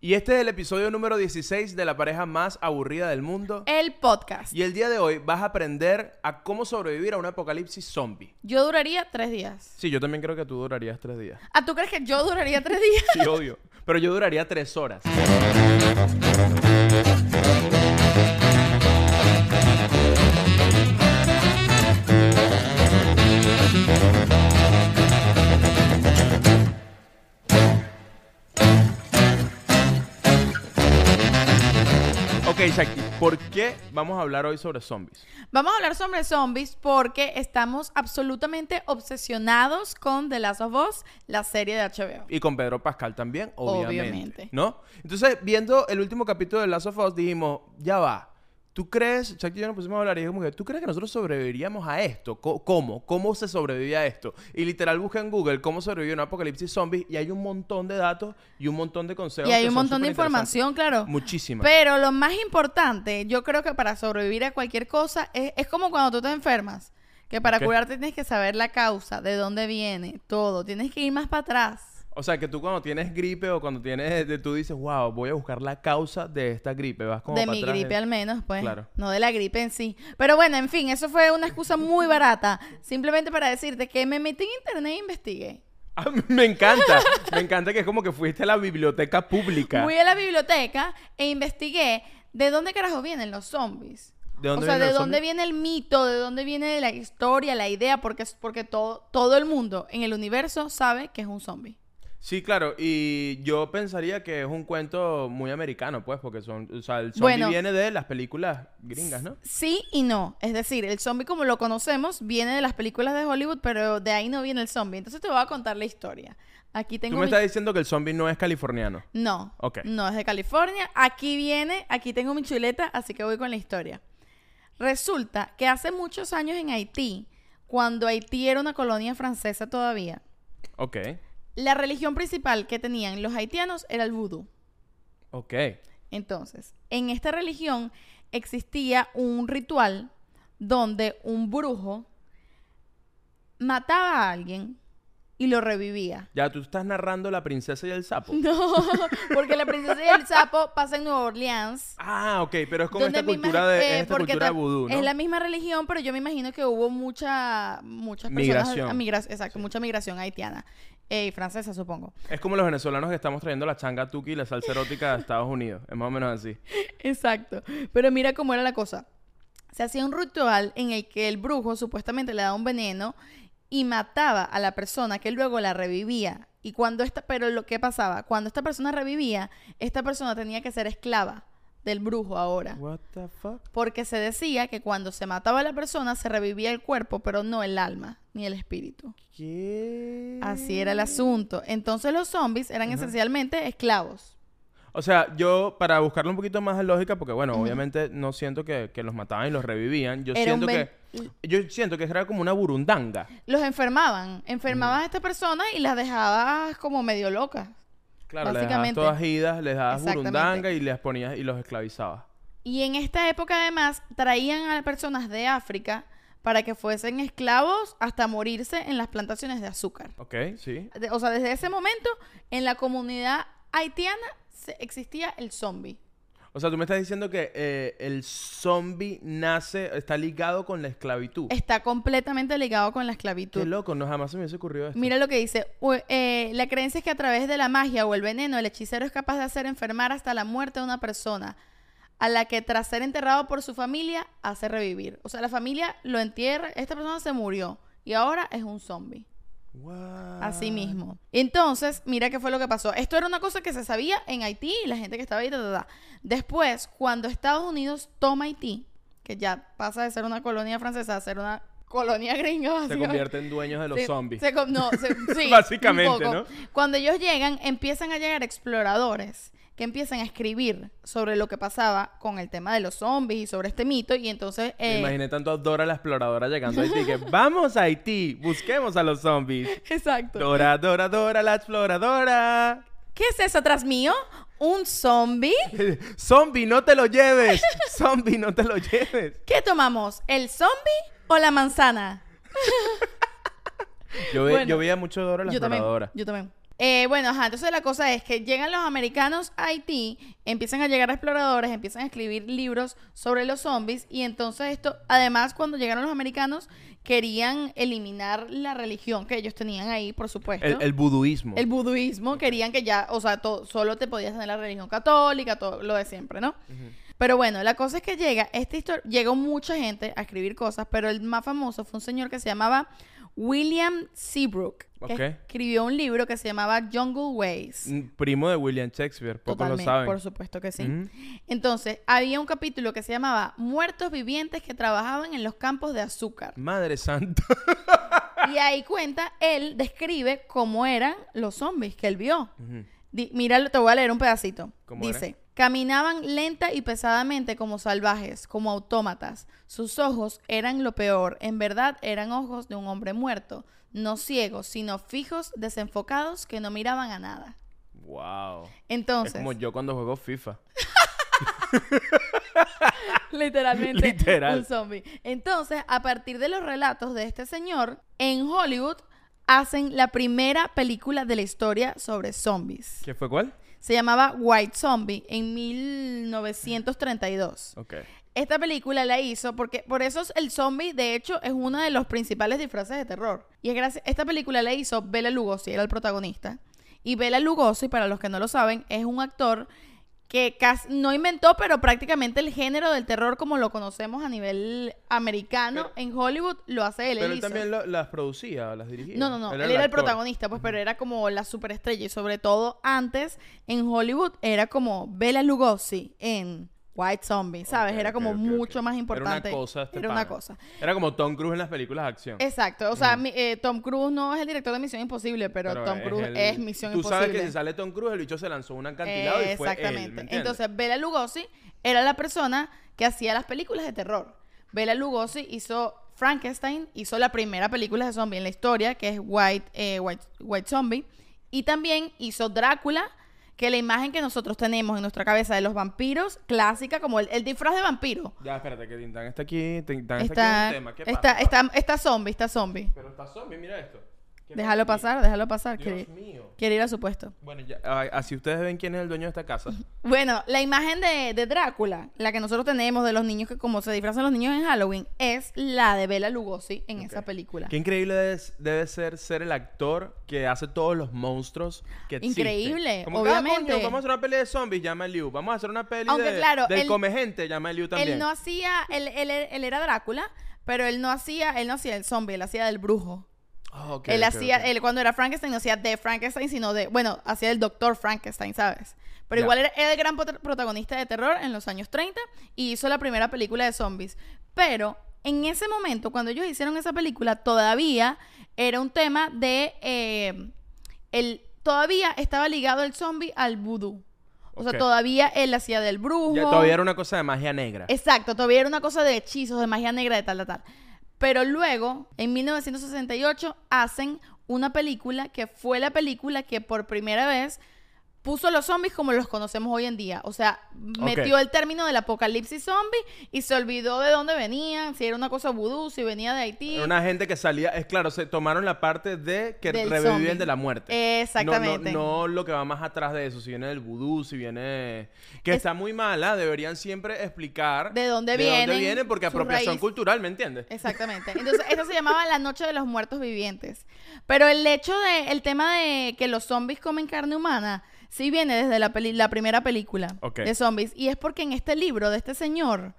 Y este es el episodio número 16 de la pareja más aburrida del mundo. El podcast. Y el día de hoy vas a aprender a cómo sobrevivir a un apocalipsis zombie. Yo duraría tres días. Sí, yo también creo que tú durarías tres días. ¿Ah, tú crees que yo duraría tres días? Sí, obvio. Pero yo duraría tres horas. Shakti, ¿por qué vamos a hablar hoy sobre zombies? Vamos a hablar sobre zombies porque estamos absolutamente obsesionados con The Last of Us, la serie de HBO. Y con Pedro Pascal también, obviamente. Obviamente. ¿No? Entonces, viendo el último capítulo de Last of Us, dijimos, ya va. ¿Tú crees, Chuck y yo nos pusimos a hablar y dije como que, ¿tú crees que nosotros sobreviviríamos a esto? ¿Cómo? ¿Cómo se sobrevive a esto? Y literal busqué en Google cómo sobrevive un apocalipsis zombie y hay un montón de datos y un montón de consejos. Y hay un montón de información, claro. Muchísima. Pero lo más importante, yo creo que para sobrevivir a cualquier cosa, es, es como cuando tú te enfermas. Que para curarte tienes que saber la causa, de dónde viene, todo. Tienes que ir más para atrás. O sea, que tú cuando tienes gripe o cuando tienes, tú dices, wow, voy a buscar la causa de esta gripe. Vas como de para mi atrás, gripe al menos, pues. Claro. No de la gripe en sí. Pero bueno, en fin, eso fue una excusa muy barata. Simplemente para decirte que me metí en internet e investigué. Ah, me encanta. me encanta que es como que fuiste a la biblioteca pública. Fui a la biblioteca e investigué de dónde carajo vienen los zombies. ¿De dónde o sea, vienen de los dónde zombies? viene el mito, de dónde viene la historia, la idea, porque, porque todo, todo el mundo en el universo sabe que es un zombie. Sí, claro, y yo pensaría que es un cuento muy americano, pues, porque son, o sea, el zombie Bueno. viene de las películas gringas, ¿no? Sí y no. Es decir, el zombie como lo conocemos viene de las películas de Hollywood, pero de ahí no viene el zombie. Entonces te voy a contar la historia. Aquí Tú tengo me mi- estás diciendo que el zombie no es californiano. No. Ok. No es de California. Aquí viene, aquí tengo mi chuleta, así que voy con la historia. Resulta que hace muchos años en Haití, cuando Haití era una colonia francesa todavía, Ok, la religión principal que tenían los haitianos era el vudú. ok. Entonces, en esta religión existía un ritual donde un brujo mataba a alguien y lo revivía. Ya, tú estás narrando La princesa y el sapo. No, porque la princesa y el sapo pasa en Nueva Orleans. Ah, ok, pero es como donde esta cultura de, eh, es esta cultura ta- vudú, ¿no? Es la misma religión, pero yo me imagino que hubo mucha, muchas personas, Migración. migra- exacto, mucha migración haitiana eh, y francesa, supongo. Es como los venezolanos que estamos trayendo la changa tuki y la salsa erótica de Estados Unidos. Es más o menos así. Exacto. Pero mira cómo era la cosa. Se hacía un ritual en el que el brujo supuestamente le daba un veneno y mataba a la persona que luego la revivía. Y cuando esta, pero lo que pasaba, cuando esta persona revivía, esta persona tenía que ser esclava del brujo ahora. What the fuck? Porque se decía que cuando se mataba a la persona se revivía el cuerpo, pero no el alma ni el espíritu. ¿Qué? Así era el asunto. Entonces los zombies eran esencialmente esclavos. O sea, yo, para buscarle un poquito más de lógica, porque bueno, obviamente no siento que, que los mataban y los revivían. Yo Era siento que. Yo siento que era como una burundanga. Los enfermaban. Enfermabas a esta persona y las dejabas como medio locas. Claro, les Básicamente. todas idas, les dabas burundanga y les ponías y los esclavizabas. Y en esta época además traían a personas de África para que fuesen esclavos hasta morirse en las plantaciones de azúcar. ¿Ok? Sí. O sea, desde ese momento en la comunidad haitiana se- existía el zombie. O sea, tú me estás diciendo que eh, el zombie nace, está ligado con la esclavitud. Está completamente ligado con la esclavitud. Qué loco, no jamás se me hubiese ocurrido esto. Mira lo que dice. u- eh, la creencia es que a través de la magia o el veneno, el hechicero es capaz de hacer enfermar hasta la muerte a una persona, a la que tras ser enterrado por su familia, hace revivir. O sea, la familia lo entierra, esta persona se murió y ahora es un zombie. What? Así mismo. Entonces, mira qué fue lo que pasó. Esto era una cosa que se sabía en Haití y la gente que estaba ahí. ta, ta, ta. Después, cuando Estados Unidos toma Haití, que ya pasa de ser una colonia francesa a ser una colonia gringa, Se básicamente. convierte en dueños de los Se- zombies. se no, se- sí, Básicamente, un ¿no? Cuando ellos llegan, empiezan a llegar exploradores que empiezan a escribir sobre lo que pasaba con el tema de los zombies y sobre este mito. Y entonces. Me eh, imaginé tanto a Dora la exploradora llegando a Haití que vamos a Haití, busquemos a los zombies. Exacto. Dora, Dora, Dora la exploradora. ¿Qué es eso atrás mío? ¿Un zombie? Zombie, no te lo lleves. Zombie, no te lo lleves. ¿Qué tomamos? ¿El zombie o la manzana? Yo, ve- Bueno. yo veía mucho Dora la Yo también. exploradora. Yo también. Eh, bueno, ajá, entonces la cosa es que llegan los americanos a Haití, empiezan a llegar exploradores, empiezan a escribir libros sobre los zombies y entonces esto, además cuando llegaron los americanos querían eliminar la religión que ellos tenían ahí, por supuesto. El, el buduismo. El buduismo, querían que ya, o sea, to- solo te podías tener la religión católica, todo lo de siempre, ¿no? Pero bueno, la cosa es que llega, esta historia, llegó mucha gente a escribir cosas, pero el más famoso fue un señor que se llamaba William Seabrook, que escribió un libro que se llamaba Jungle Ways. Un Primo de William Shakespeare, pocos Totalmente, lo saben. por supuesto que sí. Entonces, había un capítulo que se llamaba Muertos vivientes que trabajaban en los campos de azúcar. Madre santa. Y ahí cuenta, él describe cómo eran los zombies que él vio. Mira, te voy a leer un pedacito. ¿Cómo Dice, caminaban lenta y pesadamente como salvajes, como autómatas. Sus ojos eran lo peor. En verdad eran ojos de un hombre muerto. No ciegos, sino fijos, desenfocados, que no miraban a nada. Wow. Es Entonces, como yo cuando juego FIFA. literalmente Literal. un zombie. Entonces, a partir de los relatos de este señor, en Hollywood hacen la primera película de la historia sobre zombies. ¿Qué fue cuál? Se llamaba White Zombie en 1932. Ok. Esta película la hizo porque por eso es el zombie, de hecho, es uno de los principales disfraces de terror. Y es gracias esta película la hizo Bela Lugosi, era el protagonista. Y Bela Lugosi, para los que no lo saben, es un actor que casi no inventó, pero prácticamente el género del terror como lo conocemos a nivel americano en Hollywood lo hace él. Pero él también lo- las producía, las dirigía. No, no, no. Él, era el actor. protagonista, pues, pero era como la superestrella. Y sobre todo antes, en Hollywood, era como Bela Lugosi en White Zombie, ¿sabes? Era como mucho más importante. Era una cosa. este Era una cosa. Era como Tom Cruise en las películas de acción. Exacto. O sea, mi- eh, Tom Cruise no es el director de Misión Imposible, pero, Pero Tom Cruise el- es Misión Tú Imposible. sabes que si sale Tom Cruise, el bicho se lanzó un acantilado y fue él, ¿me Exactamente. Entonces, Bela Lugosi era la persona que hacía las películas de terror. Bela Lugosi hizo Frankenstein, hizo la primera película de zombie en la historia, que es White, eh, White, White Zombie. Y también hizo Drácula, que la imagen que nosotros tenemos en nuestra cabeza de los vampiros, clásica, como el, el disfraz de vampiro. Ya, espérate, que Tintán está aquí. Tintán está, Está, aquí en tema. ¿Qué está, pasa? está, está zombie, está zombie. Pero está zombie, mira esto. ¿Qué Déjalo pasar, déjalo pasar. Dios Quiere, mío. quiere ir a su puesto. Bueno, ya, así ustedes ven quién es el dueño de esta casa. Bueno, la imagen de, de Drácula, la que nosotros tenemos de los niños que como se disfrazan los niños en Halloween, es la de Bela Lugosi en esa película. Qué increíble debe, debe ser ser el actor que hace todos los monstruos que existen. Increíble, Como que, ah, obviamente. vamos a hacer una peli de zombies, llama a Liu. Vamos a hacer una peli Aunque, de, claro, del él- come gente, llama a Liu también. Él no hacía, él, él, él era Drácula, pero él no hacía, él no hacía el zombie, él hacía del brujo. Ah, ok, él hacía, él cuando era Frankenstein no hacía de Frankenstein, sino de, bueno, hacía el doctor Frankenstein, ¿sabes? Pero igual era, era el gran protagonista de terror en los años 30 y hizo la primera película de zombies. Pero en ese momento, cuando ellos hicieron esa película, todavía era un tema de, eh, el, todavía estaba ligado el zombie al vudú. O sea, todavía él hacía del brujo. Ya todavía era una cosa de magia negra. Exacto, todavía era una cosa de hechizos, de magia negra, de tal, tal, tal. Pero luego, en 1968, hacen una película que fue la película que por primera vez puso los zombies como los conocemos hoy en día. O sea, metió el término del apocalipsis zombie y se olvidó de dónde venían, si era una cosa vudú, si venía de Haití. Era una gente que salía, es claro, se tomaron la parte de que Del revivían zombie. de la muerte. Exactamente. No, no, no lo que va más atrás de eso, si viene del vudú, si viene... Que está muy mala, deberían siempre explicar... De dónde De dónde viene, porque apropiación raíz. cultural, ¿me entiendes? Exactamente. Entonces, esto se llamaba La Noche de los Muertos Vivientes. Pero el hecho de, el tema de que los zombies comen carne humana, sí viene desde la, peli- la primera película de zombies. Y es porque en este libro de este señor,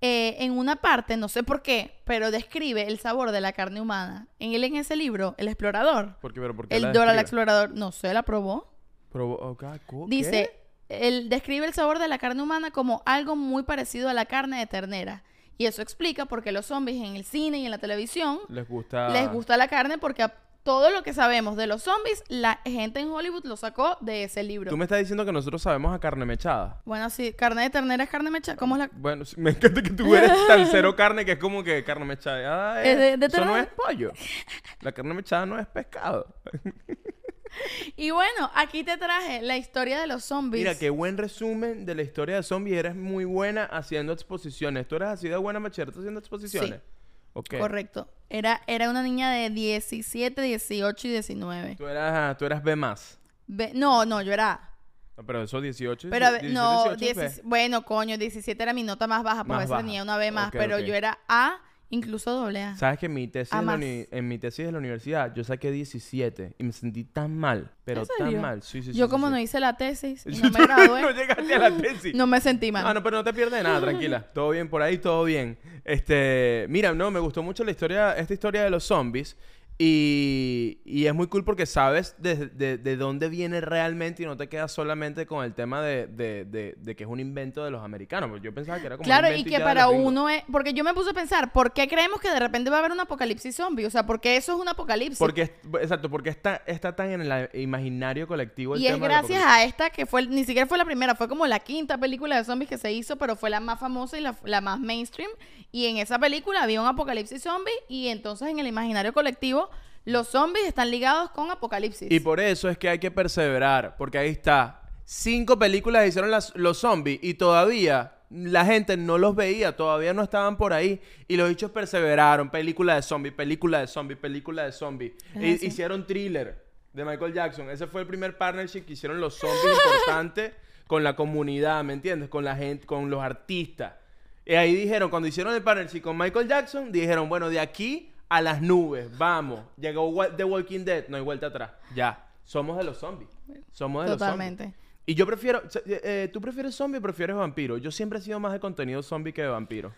eh, en una parte, no sé por qué, pero describe el sabor de la carne humana. En él, en ese libro, El Explorador, Porque, pero, ¿por qué el Dora el? Explorador, no sé, la probó. Provo- ok, ¿co- qué? Dice, él describe el sabor de la carne humana como algo muy parecido a la carne de ternera. Y eso explica por qué los zombies en el cine y en la televisión Les gusta... les gusta la carne porque todo lo que sabemos de los zombies, la gente en Hollywood lo sacó de ese libro. Tú me estás diciendo que nosotros sabemos a carne mechada. Bueno, sí, carne de ternera es carne mecha. ¿Cómo es la...? Bueno, sí, me encanta que tú eres tan cero carne que es como que carne mechada. Ah, Es de- de eso no es pollo. La carne mechada no es pescado. Y bueno, aquí te traje la historia de los zombies. Mira, qué buen resumen de la historia de zombies. Eres muy buena haciendo exposiciones. ¿Tú eres así de buena macheta haciendo exposiciones? Ok. Correcto. Era, era una niña de 17, 18 y 19. Tú eras, tú eras B más. Ve- no, no, yo era... No, pero eso 18. Pero a ver, 17, no, 18 es 10 B. bueno, coño, 17 era mi nota más baja, porque Más a veces baja. tenía una B más, Ok, pero ok. yo era A, incluso doble A. ¿Sabes que en mi tesis en, la en mi tesis de la universidad yo saqué 17 y me sentí tan mal, pero ¿En tan mal. Sí, sí, sí, yo sí, como no hice la tesis y no me gradué, no llegaste a la tesis. no me sentí mal. Ah, no, pero no te pierdes nada, tranquila. Todo bien por ahí, todo bien. Este, mira, no, me gustó mucho la historia, esta historia de los zombies. Y, y es muy cool porque sabes de, de- de dónde viene realmente y no te quedas solamente con el tema de, de- que es un invento de los americanos. Yo pensaba que era como un Claro, y invento que ya de para uno es... Porque yo me puse a pensar, ¿por qué creemos que de repente va a haber un apocalipsis zombie? O sea, ¿por qué eso es un apocalipsis? Porque, es- exacto, porque está, está tan en el imaginario colectivo el y es tema del gracias a esta que fue, ni siquiera fue la primera, fue como la quinta película de zombies que se hizo, pero fue la más famosa y la, la más mainstream. Y en esa película había un apocalipsis zombie y entonces en el imaginario colectivo los zombies están ligados con apocalipsis. Y por eso es que hay que perseverar, porque ahí está. Cinco películas hicieron las- los zombies y todavía la gente no los veía, todavía no estaban por ahí. Y los bichos perseveraron. Película de zombies, película de zombies, película de E- así. hicieron thriller de Michael Jackson. Ese fue el primer partnership que hicieron los zombies importante con la comunidad, ¿me entiendes? Con la gente, con los artistas. Y ahí dijeron, cuando hicieron el partnership con Michael Jackson, dijeron, bueno, de aquí a las nubes, vamos. Llegó Wa- The Walking Dead, no hay vuelta atrás. Ya, somos de los zombies. Somos de los Totalmente. zombies. Y yo prefiero, eh, eh, ¿tú prefieres zombie o prefieres vampiro? Yo siempre he sido más de contenido zombie que de vampiro.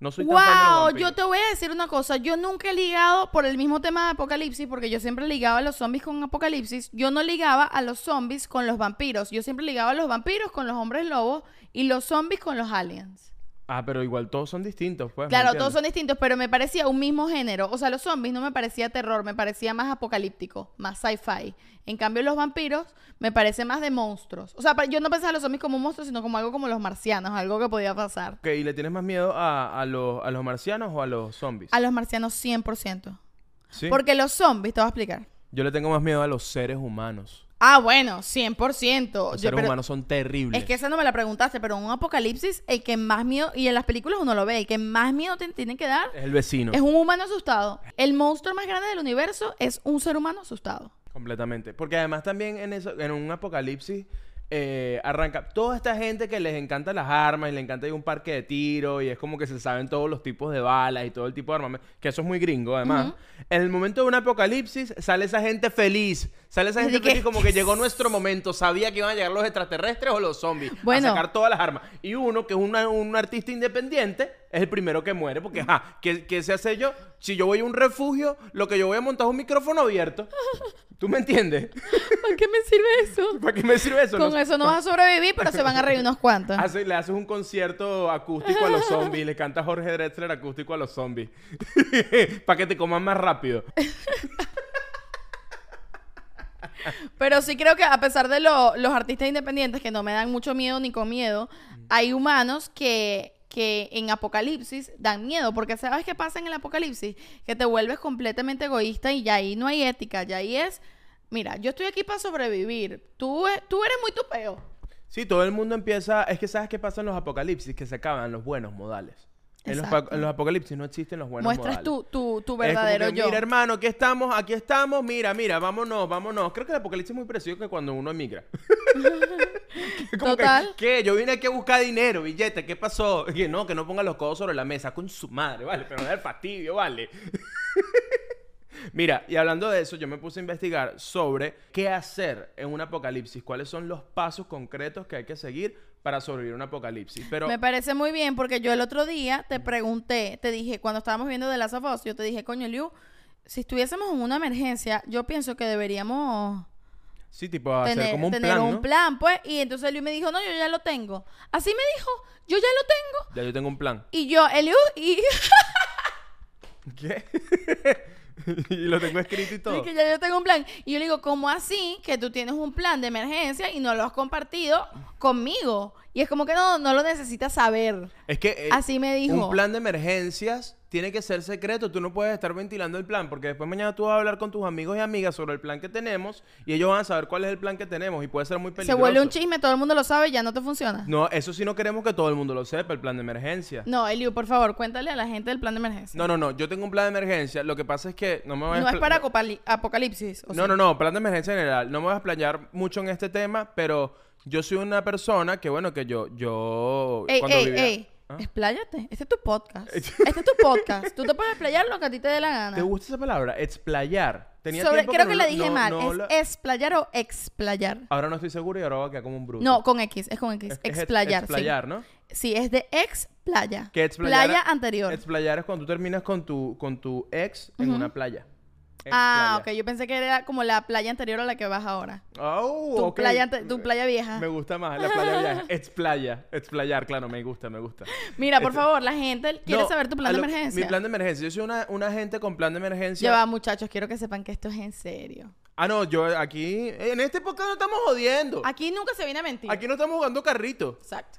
No soy tan fan de los Wow, vampiros. yo te voy a decir una cosa. Yo nunca he ligado por el mismo tema de apocalipsis, porque yo siempre ligaba a los zombies con apocalipsis. Yo no ligaba a los zombies con los vampiros. Yo siempre ligaba a los vampiros con los hombres lobos y los zombies con los aliens. Ah, pero igual todos son distintos, pues. ¿me Claro, todos son distintos, pero me parecía un mismo género. O sea, los zombies no me parecía terror, me parecía más apocalíptico, más sci-fi. En cambio, los vampiros me parece más de monstruos. O sea, yo no pensaba en los zombies como monstruos, sino como algo como los marcianos, algo que podía pasar. Ok, ¿y le tienes más miedo a, a los, a los marcianos o a los zombies? A los marcianos 100%. ¿Sí? Porque los zombies, te voy a explicar. Yo le tengo más miedo a los seres humanos. Ah, bueno, 100%. Los seres pero- humanos son terribles. Es que esa no me la preguntaste, pero en un apocalipsis, el que más miedo, y en las películas uno lo ve, el que más miedo te tiene que dar Es el vecino. es un humano asustado. El monstruo más grande del universo es un ser humano asustado. Completamente. Porque además también en eso, en un apocalipsis, eh, arranca toda esta gente que les encanta las armas y le encanta ir a un parque de tiro y es como que se saben todos los tipos de balas y todo el tipo de armamento, que eso es muy gringo además. En el momento de un apocalipsis sale esa gente feliz, sale esa ¿De gente qué? feliz como que llegó nuestro momento, sabía que iban a llegar los extraterrestres o los zombies Bueno. a sacar todas las armas. Y uno, que es una- un artista independiente, es el primero que muere porque, ajá, ¿qué, qué se hace yo? Si yo voy a un refugio, lo que yo voy a montar es un micrófono abierto. ¿Tú me entiendes? ¿Para qué me sirve eso? ¿Para qué me sirve eso? Con No- eso no vas a sobrevivir, pero se van a reír unos cuantos. Hace- le haces un concierto acústico a los zombies, le canta Jorge Drexler acústico a los zombies. Para que te coman más rápido. Pero sí creo que a pesar de lo- los artistas independientes que no me dan mucho miedo ni con miedo, hay humanos que, que en apocalipsis dan miedo. Porque ¿sabes qué pasa en el apocalipsis? Que te vuelves completamente egoísta y ya ahí no hay ética. Ya ahí es, mira, yo estoy aquí para sobrevivir. Tú, tú eres muy tupeo. Sí, todo el mundo empieza... Es que ¿sabes qué pasa en los apocalipsis? Que se acaban los buenos modales. En los, en apocalipsis no existen los buenos Muestras tu, tu, tu Es como verdadero que, yo. Mira, hermano, aquí estamos, aquí estamos. Mira, mira, vámonos, vámonos. Creo que el apocalipsis es muy parecido que cuando uno emigra. Como que, Total. ¿Qué? Yo vine aquí a buscar dinero, billete. ¿Qué pasó? Que no, que no ponga los codos sobre la mesa. Con su madre, vale. Pero no da el fastidio, vale. Mira, y hablando de eso, yo me puse a investigar sobre qué hacer en un apocalipsis, cuáles son los pasos concretos que hay que seguir para sobrevivir a un apocalipsis. Pero Me parece muy bien porque yo el otro día te pregunté, te dije, cuando estábamos viendo The Last of Us, yo te dije, coño, Liu, si estuviésemos en una emergencia, yo pienso que deberíamos sí, tipo hacer tener, como un tener plan, un ¿no? plan, pues. Y entonces Liu me dijo, no, yo ya lo tengo. Así me dijo, yo ya lo tengo. Ya yo tengo un plan. Y yo, Eliu, y ¿Qué? y lo tengo escrito y todo. y que ya yo tengo un plan. Y yo le digo, ¿cómo así que tú tienes un plan de emergencia y no lo has compartido conmigo? Y es como que no, no lo necesitas saber. Es que eh, Así me dijo. un plan de emergencias tiene que ser secreto. Tú no puedes estar ventilando el plan, porque después mañana tú vas a hablar con tus amigos y amigas sobre el plan que tenemos y ellos van a saber cuál es el plan que tenemos y puede ser muy Se peligroso. vuelve un chisme, todo el mundo lo sabe y ya no te funciona. No, eso sí no queremos que todo el mundo lo sepa, el plan de emergencia. No, Eliu, por favor, cuéntale a la gente del plan de emergencia. No, no, no. Yo tengo un plan de emergencia. Lo que pasa es que no me voy a No es para apocalipsis. ¿o No, sí? no, no, plan de emergencia en general. No me voy a explayar mucho en este tema, pero yo soy una persona que, bueno, que yo, yo... Ey, cuando ey, vivía- ey. ¿Ah? Expláyate. Este es tu podcast. este es tu podcast. Tú te puedes explayar lo que a ti te dé la gana. ¿Te gusta esa palabra? Explayar. Tenía Sobre- tiempo creo no que la- la dije no- mal. no ¿Es la- explayar o explayar? Ahora no estoy seguro y ahora voy a quedar como un bruto. No, con X. Es con X. Es- es explayar. explayar, sí. ¿no? Sí, es de ex playa. Que explayar- Playa anterior. Explayar es cuando tú terminas con tu, con tu ex en una playa. Ah, ok. Explayar. Yo pensé que era como la playa anterior a la que vas ahora. Oh, Tu, ok. playa, tu playa vieja. Me gusta más, la playa vieja. Explaya. Explayar, claro, me gusta, me gusta. Mira, por favor, la gente quiere No, saber tu plan de emergencia. Mi plan de emergencia. Yo soy una, una gente con plan de emergencia. Ya va, muchachos, quiero que sepan que esto es en serio. Ah, no, yo aquí. En este podcast no estamos jodiendo. Aquí nunca se viene a mentir. Aquí no estamos jugando carrito. Exacto.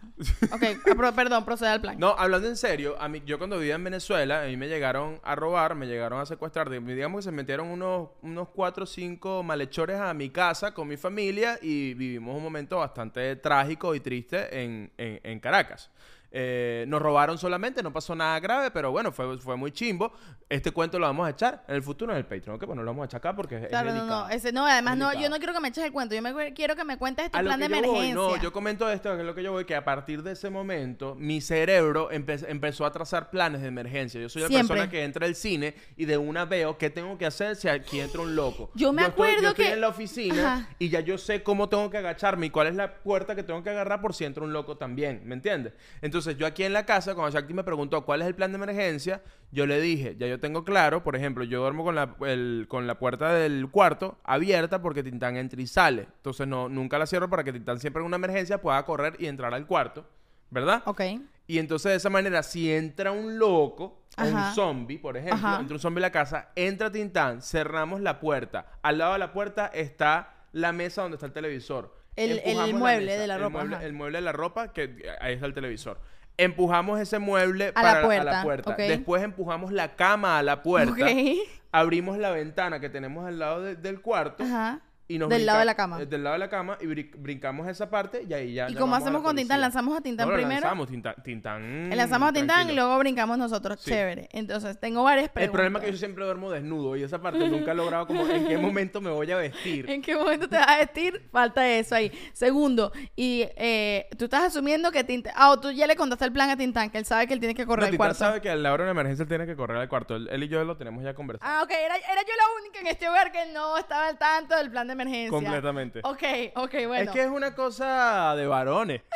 Ok, ah, pro- perdón, procede al plan. No, hablando en serio, a mí, yo cuando vivía en Venezuela, a mí me llegaron a robar, me llegaron a secuestrar. de- Digamos que se metieron unos, unos cuatro o cinco malhechores a mi casa con mi familia y vivimos un momento bastante trágico y triste en, en- en Caracas. Eh, nos robaron solamente, no pasó nada grave, pero bueno, fue, fue muy chimbo. Este cuento lo vamos a echar en el futuro en el Patreon, ¿ok? Bueno, lo vamos a echar acá porque es, no, no, ese, no, además no, yo no quiero que me eches el cuento, yo me quiero que me cuentes tu A lo plan de yo voy, emergencia. no, yo comento esto, que es lo que yo voy, que a partir de ese momento mi cerebro empe- empezó a trazar planes de emergencia. Yo soy la Siempre. persona que entra al cine y de una veo qué tengo que hacer si aquí entra un loco. Yo me estoy- acuerdo yo estoy que- en la oficina Ajá. y ya yo sé cómo tengo que agacharme y cuál es la puerta que tengo que agarrar por si entra un loco también, ¿me entiendes? Entonces yo aquí en la casa, cuando Shakti me preguntó cuál es el plan de emergencia, yo le dije, ya yo tengo claro, por ejemplo, yo duermo con la, el- con la puerta del cuarto abierta porque Tintán entra y sale. Entonces no, nunca la cierro para que Tintán siempre en una emergencia pueda correr y entrar al cuarto, ¿verdad? Ok. Y entonces de esa manera, si entra un loco o un zombie, por ejemplo, Ajá. entra un zombie en la casa, entra Tintán, cerramos la puerta. Al lado de la puerta está la mesa donde está el televisor. El- el la mueble de la el ropa, mueble- ajá. el mueble de la ropa, que eh, ahí está el televisor. Empujamos ese mueble A la para puerta, la puerta. Después empujamos la cama a la puerta. Abrimos la ventana que tenemos al lado de- del cuarto. Ajá. Y nos Del lado de la cama. eh, Del lado de la cama y brin- brincamos esa parte y ahí ya. ¿Y cómo hacemos con Tintán? ¿Lanzamos a Tintán No, primero? lanzamos, Tintán. Tintán Lanzamos a Tintán y luego brincamos nosotros. Sí. Chévere. Entonces, tengo varias preguntas. El problema es que yo siempre duermo desnudo y esa parte nunca he logrado como en qué momento me voy a vestir. ¿En qué momento te vas a vestir? Falta eso ahí. Segundo, y eh, tú estás asumiendo que Tintán... Ah, tú ya le contaste el plan a Tintán, que él sabe que él tiene que correr No, al Tintán cuarto. sabe que a la hora de una emergencia él tiene que correr al cuarto. Él, él y yo lo tenemos ya conversado. Ah, ok. Era, era yo la única en este hogar que no estaba al tanto del plan de emergencia. Completamente. Ok, ok, bueno. Es que es una cosa de varones.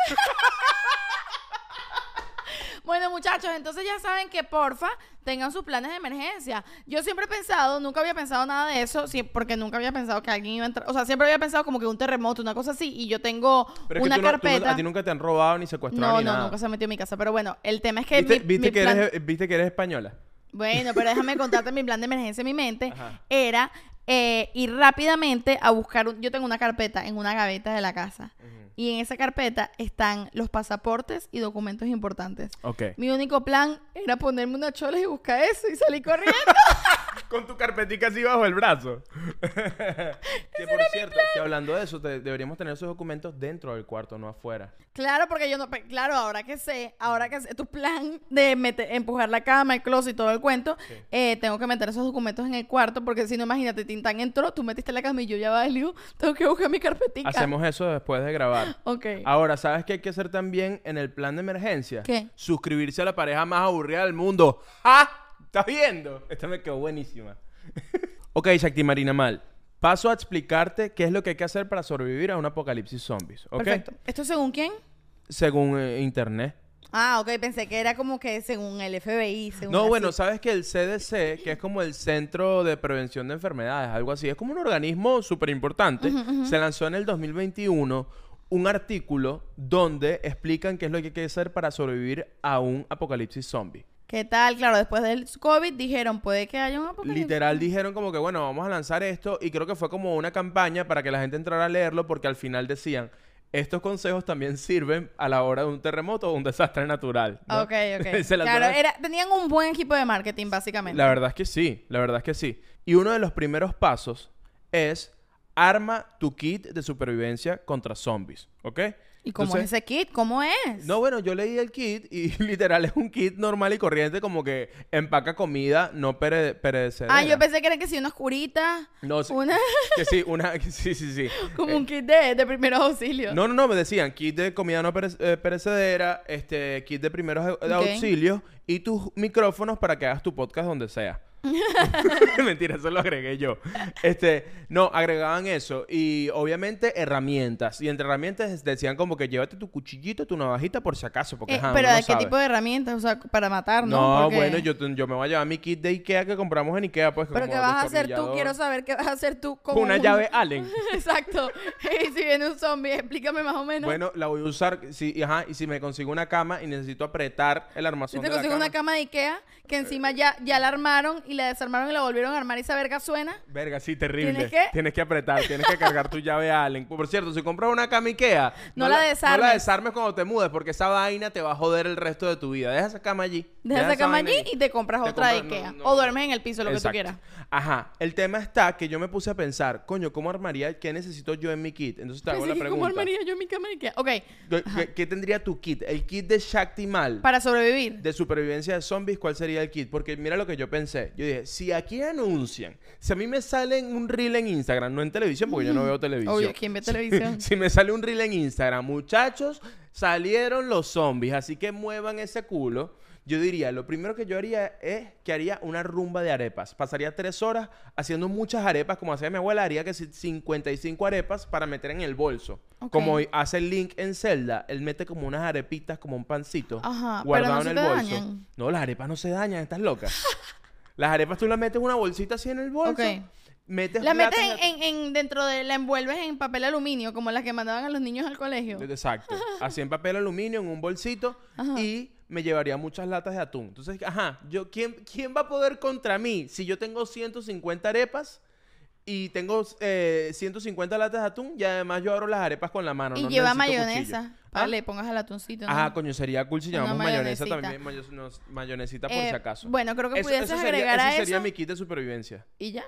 Bueno, muchachos, entonces ya saben que porfa tengan sus planes de emergencia. Yo siempre he pensado, nunca había pensado nada de eso, porque nunca había pensado que alguien iba a entrar. O sea, siempre había pensado como que un terremoto, una cosa así, y yo tengo Pero es una que tú no- tú no- carpeta. a ti nunca te han robado ni secuestrado no, ni no, nada. nunca se ha metido en mi casa. Pero bueno, el tema es que. ¿Viste, mi- viste mi que plan- eres, ¿Viste que eres española? Bueno, pero déjame contarte mi plan de emergencia en mi mente. Ajá. Era eh, ir rápidamente a buscar. un- yo tengo una carpeta en una gaveta de la casa. Y en esa carpeta están los pasaportes y documentos importantes. Ok. Mi único plan era ponerme una chola y buscar eso y salir corriendo. Con tu carpetica así bajo el brazo. que por cierto, que hablando de eso, te- deberíamos tener esos documentos dentro del cuarto, no afuera. claro, porque yo no. Claro, ahora que sé, ahora que sé tu plan de meter- empujar la cama, el closet y todo el cuento, Sí. eh, tengo que meter esos documentos en el cuarto porque si no, imagínate, Tintán entró, tú metiste la cama y yo ya va, Liu, tengo que buscar mi carpetica. Hacemos eso después de grabar. Ok. Ahora, ¿sabes qué hay que hacer también en el plan de emergencia? ¿Qué? Suscribirse a la pareja más aburrida del mundo. ¡Ah! ¿Estás viendo? Esta me quedó buenísima. ok, Shakti Marina Mal. Paso a explicarte qué es lo que hay que hacer para sobrevivir a un apocalipsis zombies. ¿Ok? Perfecto. ¿Esto según quién? Según eh, internet. Ah, ok, pensé que era como que según el FBI. Según No, así. bueno, sabes que el CDC, que es como el Centro de Prevención de Enfermedades, algo así, es como un organismo súper importante, se lanzó en el 2021 un artículo donde explican qué es lo que hay que hacer para sobrevivir a un apocalipsis zombie. ¿Qué tal? Claro, después del COVID dijeron, puede que haya un apocalipsis. Literal dijeron como que, bueno, vamos a lanzar esto y creo que fue como una campaña para que la gente entrara a leerlo porque al final decían, estos consejos también sirven a la hora de un terremoto o un desastre natural. ¿no? Ok, ok. Claro, era- tenían un buen equipo de marketing, básicamente. La verdad es que sí, la verdad es que sí. Y uno de los primeros pasos es arma tu kit de supervivencia contra zombies, ¿ok? ¿Y cómo Entonces- es ese kit? ¿Cómo es? No, bueno, yo leí el kit y literal es un kit normal y corriente como que empaca comida no pere perecedera. Ah, yo pensé que era que sí, una oscurita. No, sí, Una, que sí, una... que sí, sí, sí. como Eh, un kit de, de primeros auxilios. No, no, no, me decían kit de comida no pere- eh, perecedera, este, kit de primeros auxilios y tus micrófonos para que hagas tu podcast donde sea. Mentira, eso lo agregué yo. Este, no, agregaban eso y obviamente herramientas. Y entre herramientas decían como que llévate tu cuchillito, tu navajita por si acaso, porque Eh, ajá, pero ¿de qué sabe. tipo de herramientas? O sea, para matar, ¿no? No, Porque- bueno, yo, yo me voy a llevar mi kit de Ikea que compramos en Ikea, pues Pero como ¿qué vas a hacer tú? Quiero saber qué vas a hacer tú con una un- llave Allen. Exacto. Y si viene un zombie, explícame más o menos. Bueno, la voy a usar, si, y ajá, y si me consigo una cama y necesito apretar el si armazón te de la consigo una cama. cama de Ikea que encima ya, ya la armaron y la desarmaron y la volvieron a armar y esa verga suena. Verga, sí, terrible. ¿Tienes qué? Tienes que apretar, tienes que cargar tu llave Allen. Por cierto, si compras una cama Ikea, No la No la desarmes. desarmes cuando te mudes, porque esa vaina te va a joder el resto de tu vida. Deja esa cama allí. Deja esa cama allí y te compras Te otra de Ikea. no, o duermes en el piso, lo que tú quieras. Ajá. El tema está que yo me puse a pensar, coño, ¿cómo armaría? ¿Qué necesito yo en mi kit? Entonces te hago la que, ¿Cómo pregunta. armaría yo mi cama Ikea? Ok, ¿Qué, qué- qué tendría tu kit? El kit de Shaktimal. para sobrevivir. de supervivencia de zombies, ¿cuál sería el kit? Porque mira lo que yo pensé. Yo dije, si aquí anuncian, si a mí me sale un reel en Instagram, no en televisión, porque yo no veo televisión. Obvio, ¿quién ve televisión? si me sale un reel en Instagram, muchachos, salieron los zombies, así que muevan ese culo. Yo diría, lo primero que yo haría es que haría una rumba de arepas. Pasaría tres horas haciendo muchas arepas, como hacía mi abuela, haría que si- 55 arepas para meter en el bolso. Como hace el link en Zelda, él mete como unas arepitas, como un pancito, Ajá, pero guardado no en se el bolso. dañan. No, las arepas no se dañan, estás loca. Las arepas tú las metes en una bolsita así en el bolso. Ok. Metes La metes en, en- en- dentro de, la envuelves en papel aluminio, como las que mandaban a los niños al colegio. Exacto. Así en papel aluminio, en un bolsito. Ajá. Y me llevaría muchas latas de atún. Entonces, ajá, yo, ¿quién, ¿quién va a poder contra mí si yo tengo 150 arepas y tengo eh, 150 latas de atún? Y además yo abro las arepas con la mano. y no lleva mayonesa. Para ¿Ah? le pongas al atuncito. ¿no? Ajá, coño, sería cool si llamamos mayonesa también. mayonesita por Eh, si acaso. bueno, creo que Eso- pudieses eso sería- agregar a Eso sería eso. mi kit de supervivencia. Y ya.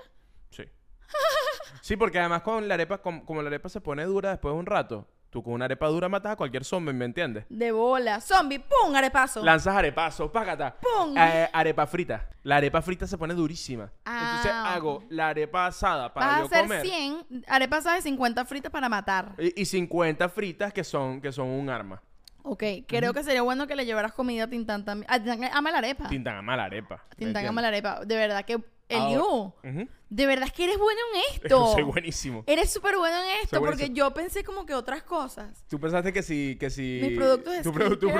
Sí. sí, porque además con la arepa, com- como la arepa se pone dura después de un rato, tú con una arepa dura matas a cualquier zombie, ¿me entiendes? De bola. Zombie, ¡pum! Arepazo. Lanzas arepazo, págata. ¡Pum! Eh, arepa frita. La arepa frita se pone durísima. Entonces Ah. hago la arepa asada para Vas a yo hacer comer. 100 arepas de 50 fritas para matar. Y, y 50 fritas que son, que son un arma. Ok, creo que sería bueno que le llevaras comida a Tintán también. A Tintán ama la arepa. Tintan ama la arepa. ¿me Tintán ama la arepa. De verdad que... Ujú. de verdad es que eres bueno en esto. Soy buenísimo. Eres súper bueno en esto porque yo pensé como que otras cosas. Tú pensaste que si... Que si Mis productos de tu, producto de